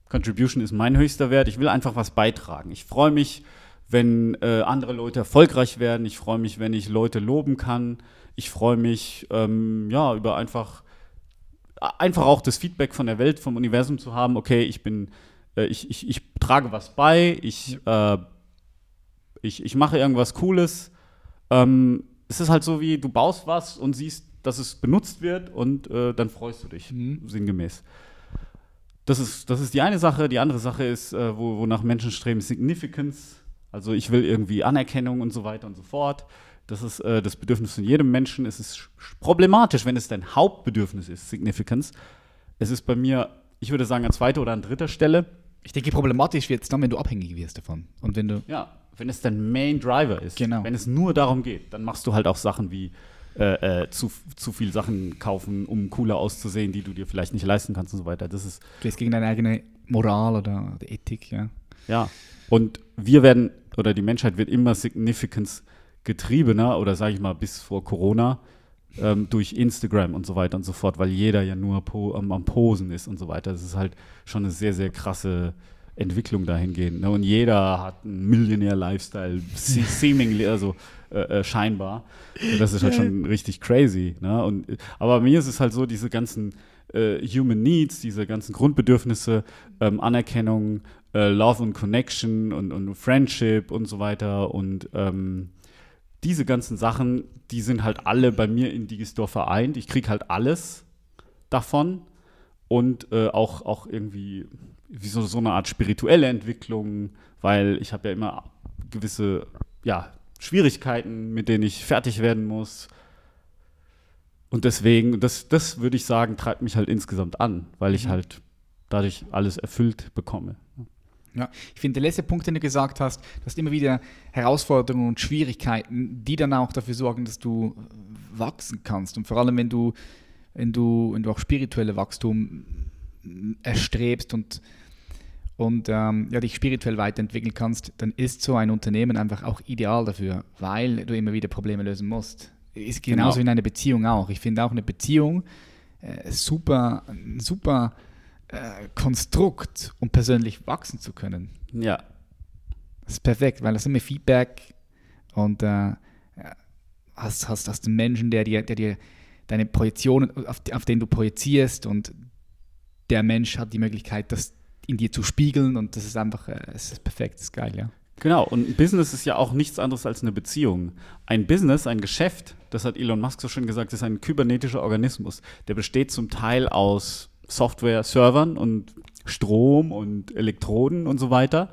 Contribution ist mein höchster Wert. Ich will einfach was beitragen. Ich freue mich, wenn äh, andere Leute erfolgreich werden. Ich freue mich, wenn ich Leute loben kann. Ich freue mich, ähm, ja, über einfach, einfach auch das Feedback von der Welt, vom Universum zu haben. Okay, ich bin, äh, ich, ich, ich trage was bei, ich, äh, ich, ich mache irgendwas Cooles. Ähm, es ist halt so wie, du baust was und siehst, dass es benutzt wird und äh, dann freust du dich, sinngemäß. Das ist, das ist die eine Sache. Die andere Sache ist, äh, wo, wonach Menschen streben, Significance. Also ich will irgendwie Anerkennung und so weiter und so fort. Das ist äh, das Bedürfnis von jedem Menschen. Es ist sch- problematisch, wenn es dein Hauptbedürfnis ist, Significance. Es ist bei mir, ich würde sagen, an zweiter oder an dritter Stelle. Ich denke, problematisch wird es dann, wenn du abhängig wirst davon. Und wenn du. Ja, wenn es dein Main Driver ist. Genau. Wenn es nur darum geht, dann machst du halt auch Sachen wie äh, äh, zu, zu viel Sachen kaufen, um cooler auszusehen, die du dir vielleicht nicht leisten kannst und so weiter. Das ist Du gehst gegen deine eigene Moral oder die Ethik, ja. Ja, und wir werden, oder die Menschheit wird immer Significance getriebener, oder sage ich mal bis vor Corona, ähm, durch Instagram und so weiter und so fort, weil jeder ja nur po, am, am Posen ist und so weiter. Das ist halt schon eine sehr, sehr krasse Entwicklung dahingehend. Ne? Und jeder hat einen Millionär-Lifestyle, se- seemingly, also äh, äh, scheinbar. Und das ist halt schon richtig crazy. Ne? Und, aber mir ist es halt so, diese ganzen äh, Human Needs, diese ganzen Grundbedürfnisse, ähm, Anerkennung, äh, Love und Connection und, und Friendship und so weiter und ähm, diese ganzen Sachen, die sind halt alle bei mir in Digistore vereint. Ich kriege halt alles davon und äh, auch, auch irgendwie wie so, so eine Art spirituelle Entwicklung, weil ich habe ja immer gewisse ja, Schwierigkeiten, mit denen ich fertig werden muss. und deswegen, das, das würde ich sagen, treibt mich halt insgesamt an, weil ich Mhm. halt dadurch alles erfüllt bekomme. Ja, ich finde, der letzte Punkt, den du gesagt hast, du hast immer wieder Herausforderungen und Schwierigkeiten, die dann auch dafür sorgen, dass du wachsen kannst. Und vor allem, wenn du, wenn du, wenn du auch spirituelle Wachstum erstrebst und, und ähm, ja, dich spirituell weiterentwickeln kannst, dann ist so ein Unternehmen einfach auch ideal dafür, weil du immer wieder Probleme lösen musst. Ist genauso Genau. in einer Beziehung auch. Ich finde auch eine Beziehung äh, super, super äh, Konstrukt, um persönlich wachsen zu können. Ja, Das ist perfekt, weil das ist immer Feedback und äh, ja, hast, hast, hast einen Menschen, der dir, der dir deine Projektionen, auf, auf den du projizierst und der Mensch hat die Möglichkeit, das in dir zu spiegeln und das ist einfach, äh, es ist perfekt, das ist geil, ja. Genau, und ein Business ist ja auch nichts anderes als eine Beziehung. Ein Business, ein Geschäft, das hat Elon Musk so schön gesagt, ist ein kybernetischer Organismus. Der besteht zum Teil aus Software, Servern und Strom und Elektroden und so weiter.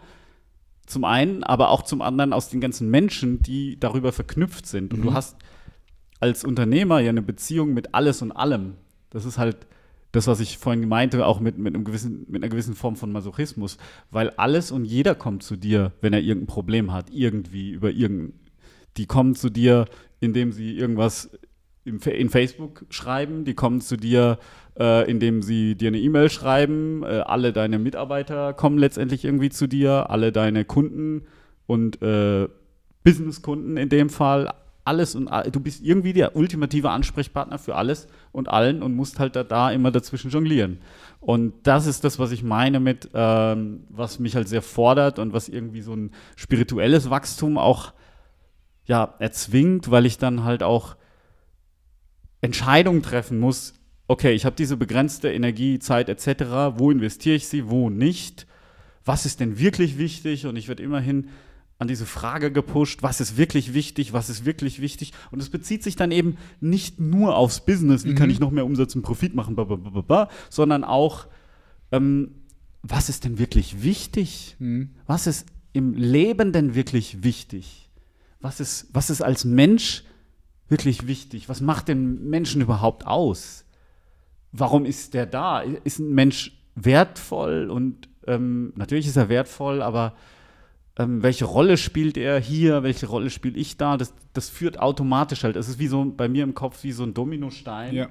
Zum einen, aber auch zum anderen aus den ganzen Menschen, die darüber verknüpft sind. Und Mhm. du hast als Unternehmer ja eine Beziehung mit alles und allem. Das ist halt das, was ich vorhin meinte, auch mit, mit, einem gewissen, mit einer gewissen Form von Masochismus. Weil alles und jeder kommt zu dir, wenn er irgendein Problem hat, irgendwie über irgendein. Die kommen zu dir, indem sie irgendwas in Facebook schreiben, die kommen zu dir, äh, indem sie dir eine E-Mail schreiben, äh, alle deine Mitarbeiter kommen letztendlich irgendwie zu dir, alle deine Kunden und äh, Businesskunden in dem Fall, alles und du bist irgendwie der ultimative Ansprechpartner für alles und allen und musst halt da, da immer dazwischen jonglieren. Und das ist das, was ich meine mit, ähm, was mich halt sehr fordert und was irgendwie so ein spirituelles Wachstum auch ja, erzwingt, weil ich dann halt auch Entscheidungen treffen muss. Okay, ich habe diese begrenzte Energie, Zeit etc. Wo investiere ich sie, wo nicht? Was ist denn wirklich wichtig? Und ich werde immerhin an diese Frage gepusht, was ist wirklich wichtig, was ist wirklich wichtig. Und es bezieht sich dann eben nicht nur aufs Business, wie kann ich noch mehr Umsatz und Profit machen, ba, sondern auch, ähm, was ist denn wirklich wichtig? Was ist im Leben denn wirklich wichtig? Was ist, was ist als Mensch wirklich wichtig? Was macht den Menschen überhaupt aus? Warum ist der da? Ist ein Mensch wertvoll? Und ähm, natürlich ist er wertvoll, aber ähm, welche Rolle spielt er hier? Welche Rolle spiele ich da? Das, das führt automatisch halt. Es ist wie so bei mir im Kopf wie so ein Dominostein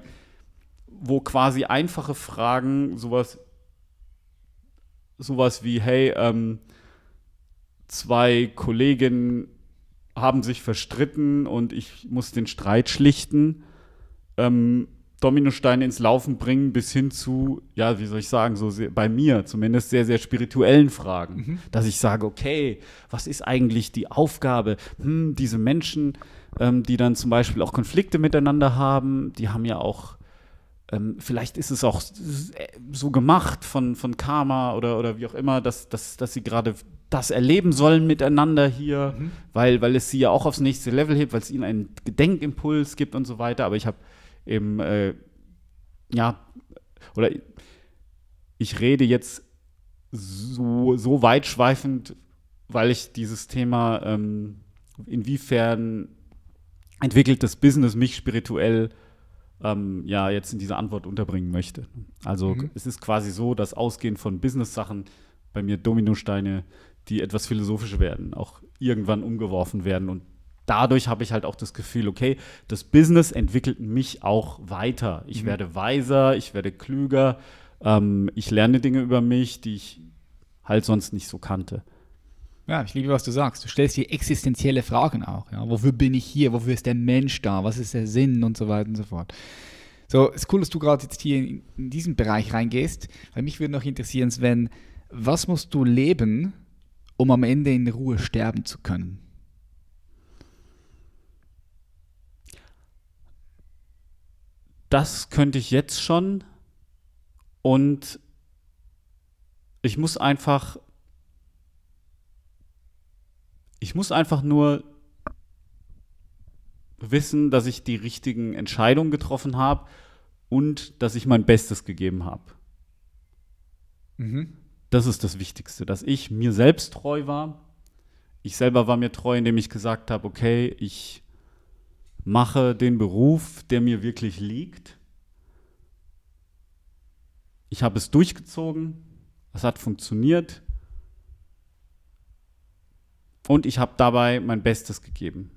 wo quasi einfache Fragen, sowas, sowas wie, hey, ähm, zwei Kolleginnen haben sich verstritten und ich muss den Streit schlichten, ähm, Dominosteine ins Laufen bringen, bis hin zu, ja, wie soll ich sagen, so sehr, bei mir zumindest sehr, sehr spirituellen Fragen. Dass ich sage, okay, was ist eigentlich die Aufgabe? Hm, diese Menschen, ähm, die dann zum Beispiel auch Konflikte miteinander haben, die haben ja auch ähm, vielleicht ist es auch äh, so gemacht von, von Karma oder, oder wie auch immer, dass, dass, dass sie gerade das erleben sollen miteinander hier, weil, weil es sie ja auch aufs nächste Level hebt, weil es ihnen einen Gedenkimpuls gibt und so weiter. Aber ich habe eben, äh, ja, oder ich rede jetzt so, so weitschweifend, weil ich dieses Thema, ähm, inwiefern entwickelt das Business mich spirituell ähm, ja jetzt in dieser Antwort unterbringen möchte. Also es ist quasi so, dass ausgehend von Business-Sachen bei mir Dominosteine, die etwas philosophische werden, auch irgendwann umgeworfen werden und dadurch habe ich halt auch das Gefühl, okay, das Business entwickelt mich auch weiter. Ich werde weiser, ich werde klüger, ähm, ich lerne Dinge über mich, die ich halt sonst nicht so kannte. Ja, ich liebe, was du sagst. Du stellst dir existenzielle Fragen auch. Ja? Wofür bin ich hier? Wofür ist der Mensch da? Was ist der Sinn? Und so weiter und so fort. So, es ist cool, dass du gerade jetzt hier in, in diesen Bereich reingehst, weil mich würde noch interessieren, Sven, was musst du leben, um am Ende in Ruhe sterben zu können? Das könnte ich jetzt schon und ich muss einfach ich muss einfach nur wissen, dass ich die richtigen Entscheidungen getroffen habe und dass ich mein Bestes gegeben habe. Das ist das Wichtigste, dass ich mir selbst treu war. Ich selber war mir treu, indem ich gesagt habe, okay, ich mache den Beruf, der mir wirklich liegt. Ich habe es durchgezogen, es hat funktioniert und ich habe dabei mein Bestes gegeben.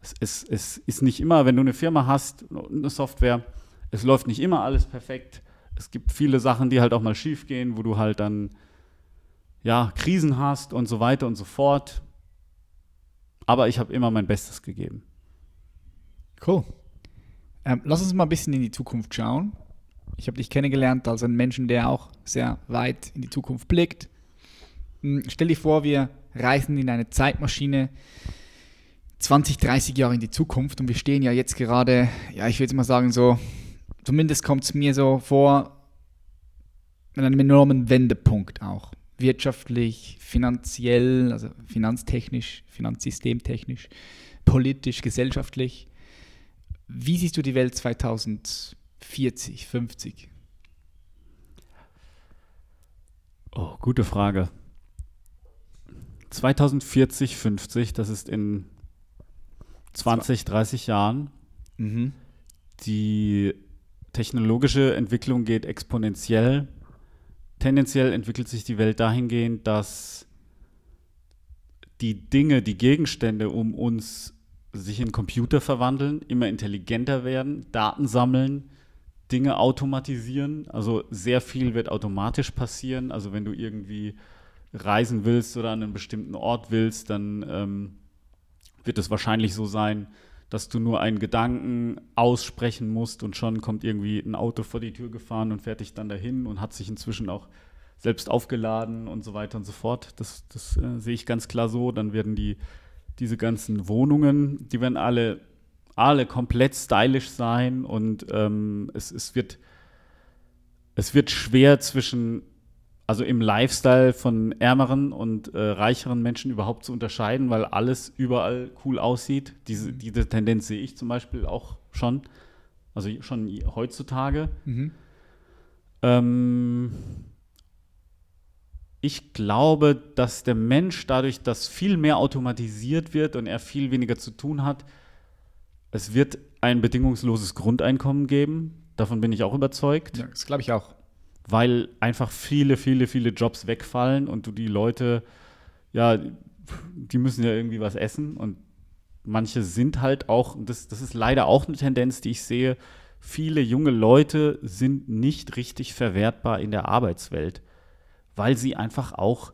Es, es, es ist nicht immer, wenn du eine Firma hast, eine Software, es läuft nicht immer alles perfekt. Es gibt viele Sachen, die halt auch mal schief gehen, wo du halt dann ja, Krisen hast und so weiter und so fort. Aber ich habe immer mein Bestes gegeben. Cool. Ähm, lass uns mal ein bisschen in die Zukunft schauen. Ich habe dich kennengelernt als einen Menschen, der auch sehr weit in die Zukunft blickt. Hm, stell dir vor, wir reisen in eine Zeitmaschine 20, 30 Jahre in die Zukunft und wir stehen ja jetzt gerade, ja, ich würde mal sagen, so, zumindest kommt es mir so vor, an einem enormen Wendepunkt auch. Wirtschaftlich, finanziell, also finanztechnisch, finanzsystemtechnisch, politisch, gesellschaftlich. Wie siehst du die Welt 2040, 50? Oh, gute Frage. 2040, 50, das ist in 20, 30 Jahren. Mhm. Die technologische Entwicklung geht exponentiell. Tendenziell entwickelt sich die Welt dahingehend, dass die Dinge, die Gegenstände um uns sich in Computer verwandeln, immer intelligenter werden, Daten sammeln, Dinge automatisieren. Also sehr viel wird automatisch passieren. Also wenn du irgendwie reisen willst oder an einen bestimmten Ort willst, dann ähm, wird es wahrscheinlich so sein, dass du nur einen Gedanken aussprechen musst und schon kommt irgendwie ein Auto vor die Tür gefahren und fährt dich dann dahin und hat sich inzwischen auch selbst aufgeladen und so weiter und so fort. Das, das äh, sehe ich ganz klar so. Dann werden die, diese ganzen Wohnungen, die werden alle, alle komplett stylisch sein und ähm, es, es, wird, es wird schwer zwischen also im Lifestyle von ärmeren und äh, reicheren Menschen überhaupt zu unterscheiden, weil alles überall cool aussieht. Diese, mhm. diese Tendenz sehe ich zum Beispiel auch schon, also schon heutzutage. Mhm. Ähm, ich glaube, dass der Mensch dadurch, dass viel mehr automatisiert wird und er viel weniger zu tun hat, es wird ein bedingungsloses Grundeinkommen geben. Davon bin ich auch überzeugt. Ja, das glaube ich auch weil einfach viele, viele, viele Jobs wegfallen und du die Leute, ja, die müssen ja irgendwie was essen und manche sind halt auch, das, das ist leider auch eine Tendenz, die ich sehe, viele junge Leute sind nicht richtig verwertbar in der Arbeitswelt, weil sie einfach auch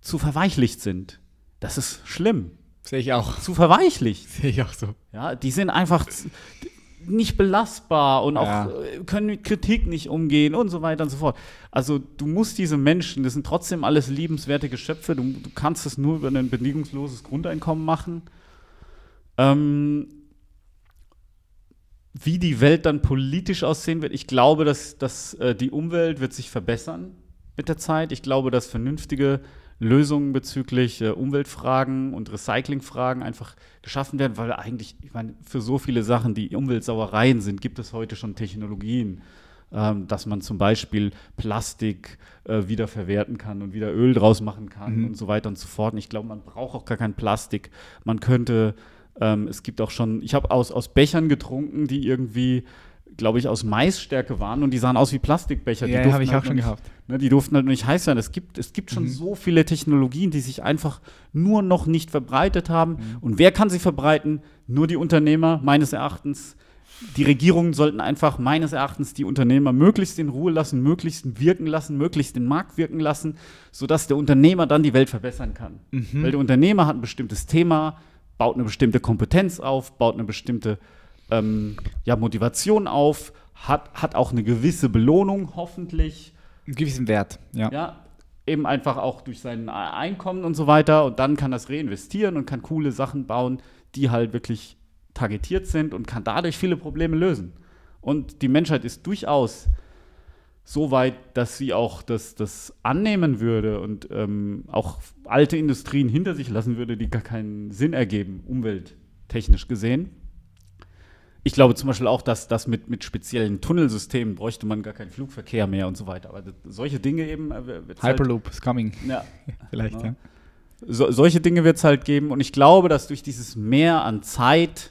zu verweichlicht sind. Das ist schlimm. Sehe ich auch. Zu verweichlicht. Sehe ich auch so. Ja, die sind einfach, nicht belastbar und auch ja. Äh, können mit Kritik nicht umgehen und so weiter und so fort. Also du musst diese Menschen, das sind trotzdem alles liebenswerte Geschöpfe, du, du kannst es nur über ein bedingungsloses Grundeinkommen machen. Ähm, wie die Welt dann politisch aussehen wird, ich glaube, dass, dass äh, die Umwelt wird sich verbessern mit der Zeit. Ich glaube, dass vernünftige Lösungen bezüglich äh, Umweltfragen und Recyclingfragen einfach geschaffen werden, weil eigentlich, ich meine, für so viele Sachen, die Umweltsauereien sind, gibt es heute schon Technologien, ähm, dass man zum Beispiel Plastik äh, wiederverwerten kann und wieder Öl draus machen kann mhm. und so weiter und so fort. Und ich glaube, man braucht auch gar kein Plastik. Man könnte, ähm, es gibt auch schon, ich habe aus, aus Bechern getrunken, die irgendwie glaube ich, aus Maisstärke waren und die sahen aus wie Plastikbecher. Ja, habe ich halt auch schon nicht, gehabt. Ne, die durften halt nicht heiß sein. Es gibt, es gibt schon mhm. so viele Technologien, die sich einfach nur noch nicht verbreitet haben. Mhm. Und wer kann sie verbreiten? Nur die Unternehmer, meines Erachtens. Die Regierungen sollten einfach meines Erachtens die Unternehmer möglichst in Ruhe lassen, möglichst wirken lassen, möglichst den Markt wirken lassen, sodass der Unternehmer dann die Welt verbessern kann. Mhm. Weil der Unternehmer hat ein bestimmtes Thema, baut eine bestimmte Kompetenz auf, baut eine bestimmte ähm, ja, Motivation auf, hat, hat auch eine gewisse Belohnung hoffentlich. Einen gewissen Wert, ja. Ja, eben einfach auch durch sein Einkommen und so weiter. Und dann kann das reinvestieren und kann coole Sachen bauen, die halt wirklich targetiert sind und kann dadurch viele Probleme lösen. Und die Menschheit ist durchaus so weit, dass sie auch das, das annehmen würde und ähm, auch alte Industrien hinter sich lassen würde, die gar keinen Sinn ergeben, umwelttechnisch gesehen. Ich glaube zum Beispiel auch, dass das mit, mit speziellen Tunnelsystemen bräuchte man gar keinen Flugverkehr mehr und so weiter. Aber das, solche Dinge eben. Äh, halt Hyperloop halt, is coming. Ja. Vielleicht, ja. ja. So, solche Dinge wird es halt geben. Und ich glaube, dass durch dieses Mehr an Zeit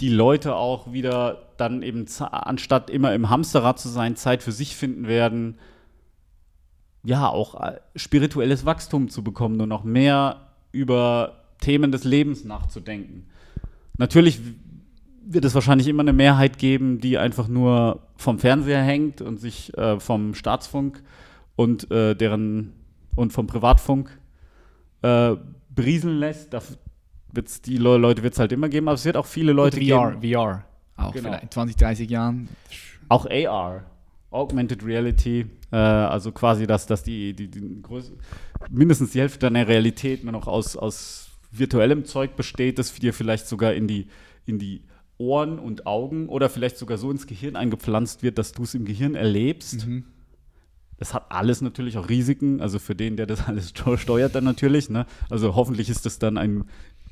die Leute auch wieder dann eben, anstatt immer im Hamsterrad zu sein, Zeit für sich finden werden, ja, auch äh, spirituelles Wachstum zu bekommen und noch mehr über Themen des Lebens nachzudenken. Natürlich wird es wahrscheinlich immer eine Mehrheit geben, die einfach nur vom Fernseher hängt und sich äh, vom Staatsfunk und äh, deren und vom Privatfunk äh, berieseln lässt. Da wird's die Leute wird es halt immer geben, aber es wird auch viele Leute VR, geben. VR, auch genau. vielleicht in 20, 30 Jahren. Auch AR, Augmented Reality, äh, also quasi, dass, dass die, die, die Größe, mindestens die Hälfte deiner Realität nur noch aus, aus virtuellem Zeug besteht, das dir vielleicht sogar in die, in die Ohren und Augen oder vielleicht sogar so ins Gehirn eingepflanzt wird, dass du es im Gehirn erlebst. Mhm. Das hat alles natürlich auch Risiken, also für den, der das alles steuert, dann natürlich. Ne? Also hoffentlich ist das dann ein,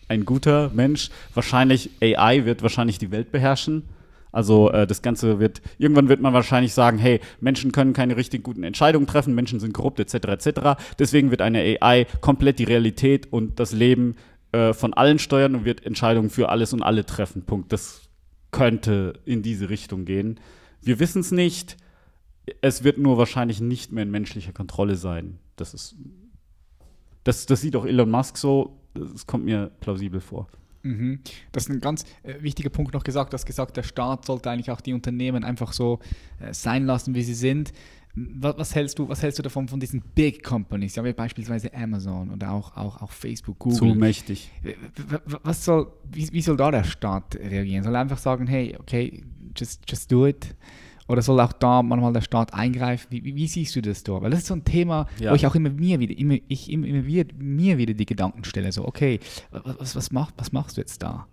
ein guter Mensch. Wahrscheinlich AI wird wahrscheinlich die Welt beherrschen. Also äh, das Ganze wird, irgendwann wird man wahrscheinlich sagen, hey, Menschen können keine richtig guten Entscheidungen treffen, Menschen sind korrupt, etc., etc. Deswegen wird eine AI komplett die Realität und das Leben äh, von allen steuern und wird Entscheidungen für alles und alle treffen. Punkt. Das könnte in diese Richtung gehen. Wir wissen es nicht. Es wird nur wahrscheinlich nicht mehr in menschlicher Kontrolle sein. Das ist, das, das sieht auch Elon Musk so. Das kommt mir plausibel vor. Mhm. Das ist ein ganz äh, wichtiger Punkt noch gesagt. Du hast gesagt, der Staat sollte eigentlich auch die Unternehmen einfach so äh, sein lassen, wie sie sind. Was, was, hältst du, was hältst du davon von diesen Big Companies, ja, wie beispielsweise Amazon oder auch, auch, auch Facebook, Google? Zu mächtig. Was soll, wie, wie soll da der Staat reagieren? Soll er einfach sagen, hey, okay, just, just do it? Oder soll auch da manchmal der Staat eingreifen? Wie, wie, wie siehst du das da? Weil das ist so ein Thema, ja. wo ich auch immer mir wieder, immer, ich immer, immer wieder, mir wieder die Gedanken stelle, so, okay, was, was, mach, was machst du jetzt da?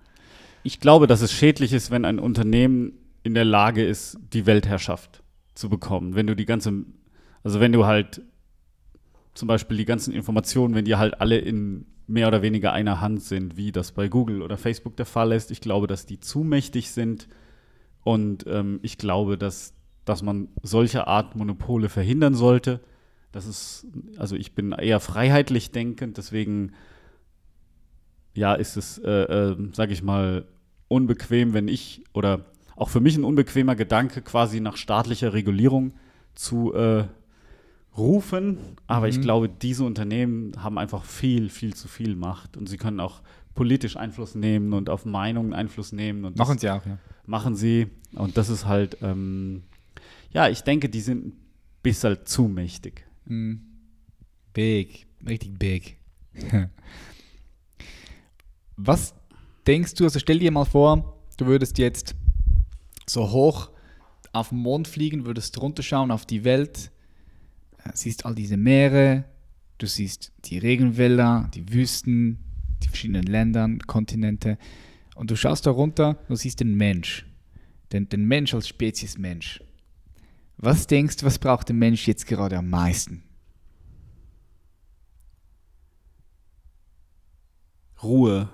Ich glaube, dass es schädlich ist, wenn ein Unternehmen in der Lage ist, die Weltherrschaft zu bekommen. Wenn du die ganze, also wenn du halt zum Beispiel die ganzen Informationen, wenn die halt alle in mehr oder weniger einer Hand sind, wie das bei Google oder Facebook der Fall ist, ich glaube, dass die zu mächtig sind, und ähm, ich glaube, dass, dass man solche Art Monopole verhindern sollte. Das ist, also ich bin eher freiheitlich denkend, deswegen ja, ist es, äh, äh, sage ich mal, unbequem, wenn ich oder auch für mich ein unbequemer Gedanke, quasi nach staatlicher Regulierung zu äh, rufen. Aber mhm. ich glaube, diese Unternehmen haben einfach viel, viel zu viel Macht und sie können auch politisch Einfluss nehmen und auf Meinungen Einfluss nehmen. Und machen sie auch, ja. Machen sie. Und das ist halt, ähm, ja, ich denke, die sind ein bisschen zu mächtig. Mhm. Big, richtig big. Was denkst du, also stell dir mal vor, du würdest jetzt so hoch auf den Mond fliegen, würdest runterschauen auf die Welt, äh, siehst all diese Meere, du siehst die Regenwälder, die Wüsten, die verschiedenen Länder, Kontinente. Und du schaust da runter, du siehst den Mensch. Den, den Mensch als Spezies Mensch. Was denkst du, was braucht der Mensch jetzt gerade am meisten? Ruhe.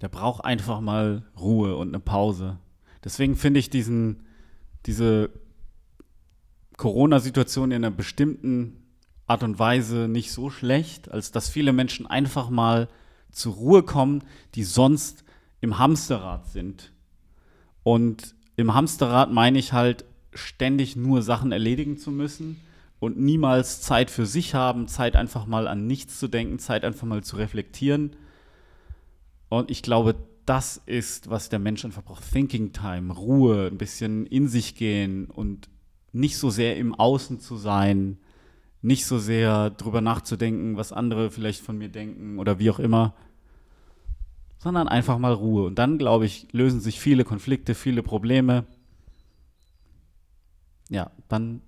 Der braucht einfach mal Ruhe und eine Pause. Deswegen finde ich diesen, diese Corona-Situation in einer bestimmten Art und Weise nicht so schlecht, als dass viele Menschen einfach mal zur Ruhe kommen, die sonst im Hamsterrad sind. Und im Hamsterrad meine ich halt, ständig nur Sachen erledigen zu müssen und niemals Zeit für sich haben, Zeit einfach mal an nichts zu denken, Zeit einfach mal zu reflektieren. Und ich glaube, das ist, was der Mensch einfach braucht. Thinking Time, Ruhe, ein bisschen in sich gehen und nicht so sehr im Außen zu sein, nicht so sehr drüber nachzudenken, was andere vielleicht von mir denken oder wie auch immer, sondern einfach mal Ruhe. Und dann, glaube ich, lösen sich viele Konflikte, viele Probleme. Ja, dann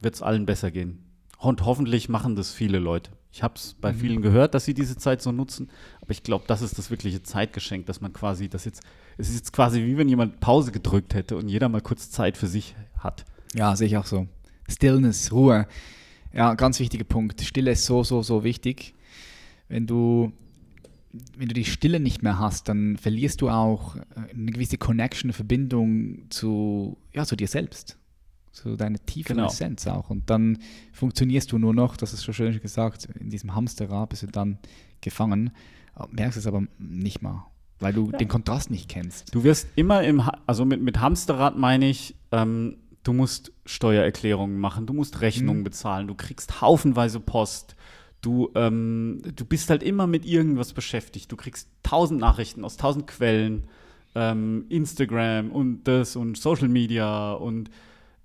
wird es allen besser gehen. Und hoffentlich machen das viele Leute. Ich habe es bei mhm. vielen gehört, dass sie diese Zeit so nutzen, aber ich glaube, das ist das wirkliche Zeitgeschenk, dass man quasi das jetzt, es ist jetzt quasi wie wenn jemand Pause gedrückt hätte und jeder mal kurz Zeit für sich hat. Ja, sehe ich auch so. Stillness, Ruhe. Ja, ganz wichtiger Punkt. Stille ist so, so, so wichtig. Wenn du, wenn du die Stille nicht mehr hast, dann verlierst du auch äh, eine gewisse Connection, eine Verbindung zu, ja, zu dir selbst. Zu deiner tiefen genau. Essenz auch. Und dann funktionierst du nur noch, das ist schon schön gesagt, in diesem Hamsterrad bist du dann gefangen, merkst es aber nicht mal. weil du ja. den Kontrast nicht kennst. Du wirst immer im, ha also mit, mit Hamsterrad meine ich, ähm, du musst Steuererklärungen machen, du musst Rechnungen mhm. bezahlen, du kriegst haufenweise Post. Du, ähm, du bist halt immer mit irgendwas beschäftigt. Du kriegst tausend Nachrichten aus tausend Quellen, ähm, Instagram und das und Social Media und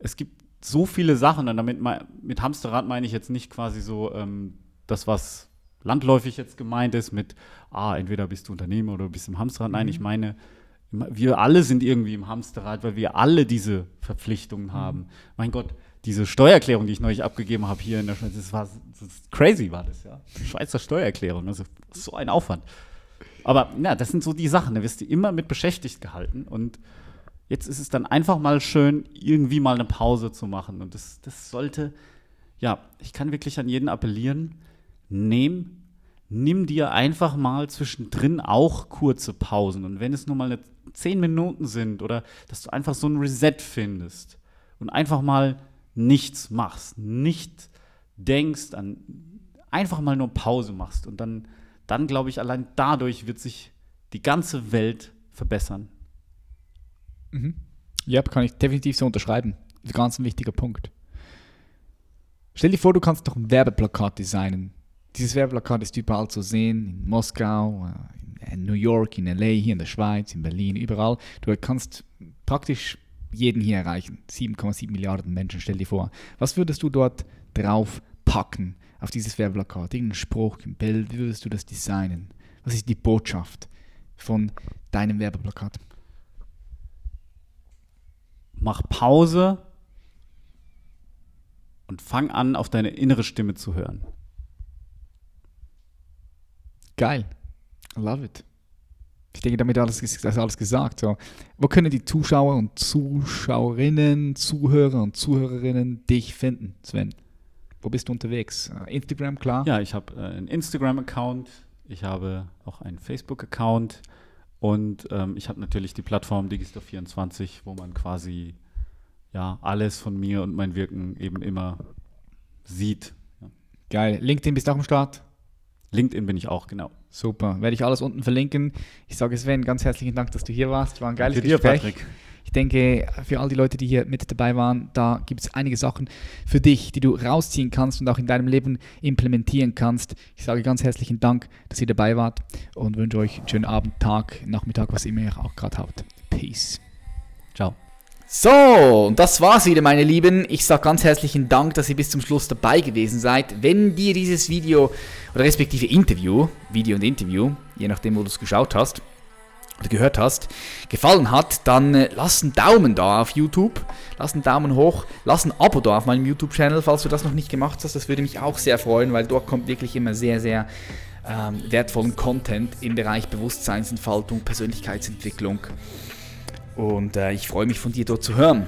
es gibt so viele Sachen. Und damit mit Hamsterrad meine ich jetzt nicht quasi so ähm, das, was landläufig jetzt gemeint ist, mit, ah, entweder bist du Unternehmer oder du bist im Hamsterrad. Nein, mhm. ich meine, wir alle sind irgendwie im Hamsterrad, weil wir alle diese Verpflichtungen mhm. haben. Mein Gott, diese Steuererklärung, die ich neulich abgegeben habe hier in der Schweiz, das war das crazy, war das, ja. Schweizer Steuererklärung, also so ein Aufwand. Aber ja, das sind so die Sachen, da wirst du immer mit beschäftigt gehalten und jetzt ist es dann einfach mal schön, irgendwie mal eine Pause zu machen. Und das, das sollte, ja, ich kann wirklich an jeden appellieren, nehm, nimm dir einfach mal zwischendrin auch kurze Pausen. Und wenn es nur mal eine zehn Minuten sind oder dass du einfach so ein Reset findest und einfach mal nichts machst, nicht denkst, an einfach mal nur Pause machst und dann, dann glaube ich, allein dadurch wird sich die ganze Welt verbessern. Mhm. Ja, kann ich definitiv so unterschreiben. Das ist ein ganz wichtiger Punkt. Stell dir vor, du kannst doch ein Werbeplakat designen. Dieses Werbeplakat ist überall zu sehen, in Moskau, in New York, in LA, hier in der Schweiz, in Berlin, überall. Du kannst praktisch jeden hier erreichen. 7,7 Milliarden Menschen, stell dir vor. Was würdest du dort drauf packen, auf dieses Werbeplakat? Irgendein Spruch, ein Bild, wie würdest du das designen? Was ist die Botschaft von deinem Werbeplakat? Mach Pause und fang an, auf deine innere Stimme zu hören. Geil. I love it. Ich denke, damit alles, ist alles gesagt. So. Wo können die Zuschauer und Zuschauerinnen, Zuhörer und Zuhörerinnen dich finden, Sven? Wo bist du unterwegs? Äh, Instagram, klar? Ja, ich habe äh, einen Instagram-Account, ich habe auch einen Facebook-Account und ähm, ich habe natürlich die Plattform Digistore24, wo man quasi ja alles von mir und mein Wirken eben immer sieht. Ja. Geil. LinkedIn bist du auch am Start? LinkedIn bin ich auch, genau. Super. Werde ich alles unten verlinken. Ich sage Sven, ganz herzlichen Dank, dass du hier warst. War ein geiles Danke Gespräch. Dir, Patrick. Ich denke, für all die Leute, die hier mit dabei waren, da gibt es einige Sachen für dich, die du rausziehen kannst und auch in deinem Leben implementieren kannst. Ich sage ganz herzlichen Dank, dass ihr dabei wart und wünsche euch einen schönen Abend, Tag, Nachmittag, was immer ihr auch gerade habt. Peace. Ciao. So, und das war's wieder, meine Lieben. Ich sage ganz herzlichen Dank, dass ihr bis zum Schluss dabei gewesen seid. Wenn dir dieses Video oder respektive Interview, Video und Interview, je nachdem, wo du es geschaut hast gehört hast, gefallen hat, dann äh, lass einen Daumen da auf YouTube, lass einen Daumen hoch, lass ein Abo da auf meinem YouTube-Channel, falls du das noch nicht gemacht hast. Das würde mich auch sehr freuen, weil dort kommt wirklich immer sehr, sehr ähm, wertvollen Content im Bereich Bewusstseinsentfaltung, Persönlichkeitsentwicklung. Und äh, ich freue mich von dir dort zu hören.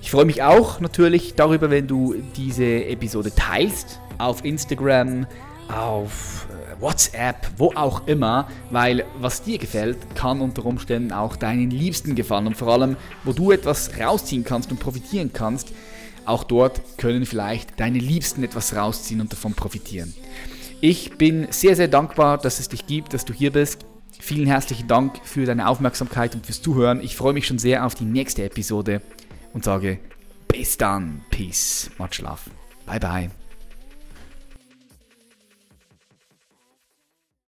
Ich freue mich auch natürlich darüber, wenn du diese Episode teilst auf Instagram, auf WhatsApp, wo auch immer, weil was dir gefällt, kann unter Umständen auch deinen Liebsten gefallen und vor allem, wo du etwas rausziehen kannst und profitieren kannst, auch dort können vielleicht deine Liebsten etwas rausziehen und davon profitieren. Ich bin sehr, sehr dankbar, dass es dich gibt, dass du hier bist. Vielen herzlichen Dank für deine Aufmerksamkeit und fürs Zuhören. Ich freue mich schon sehr auf die nächste Episode und sage bis dann. Peace. Much love. Bye bye.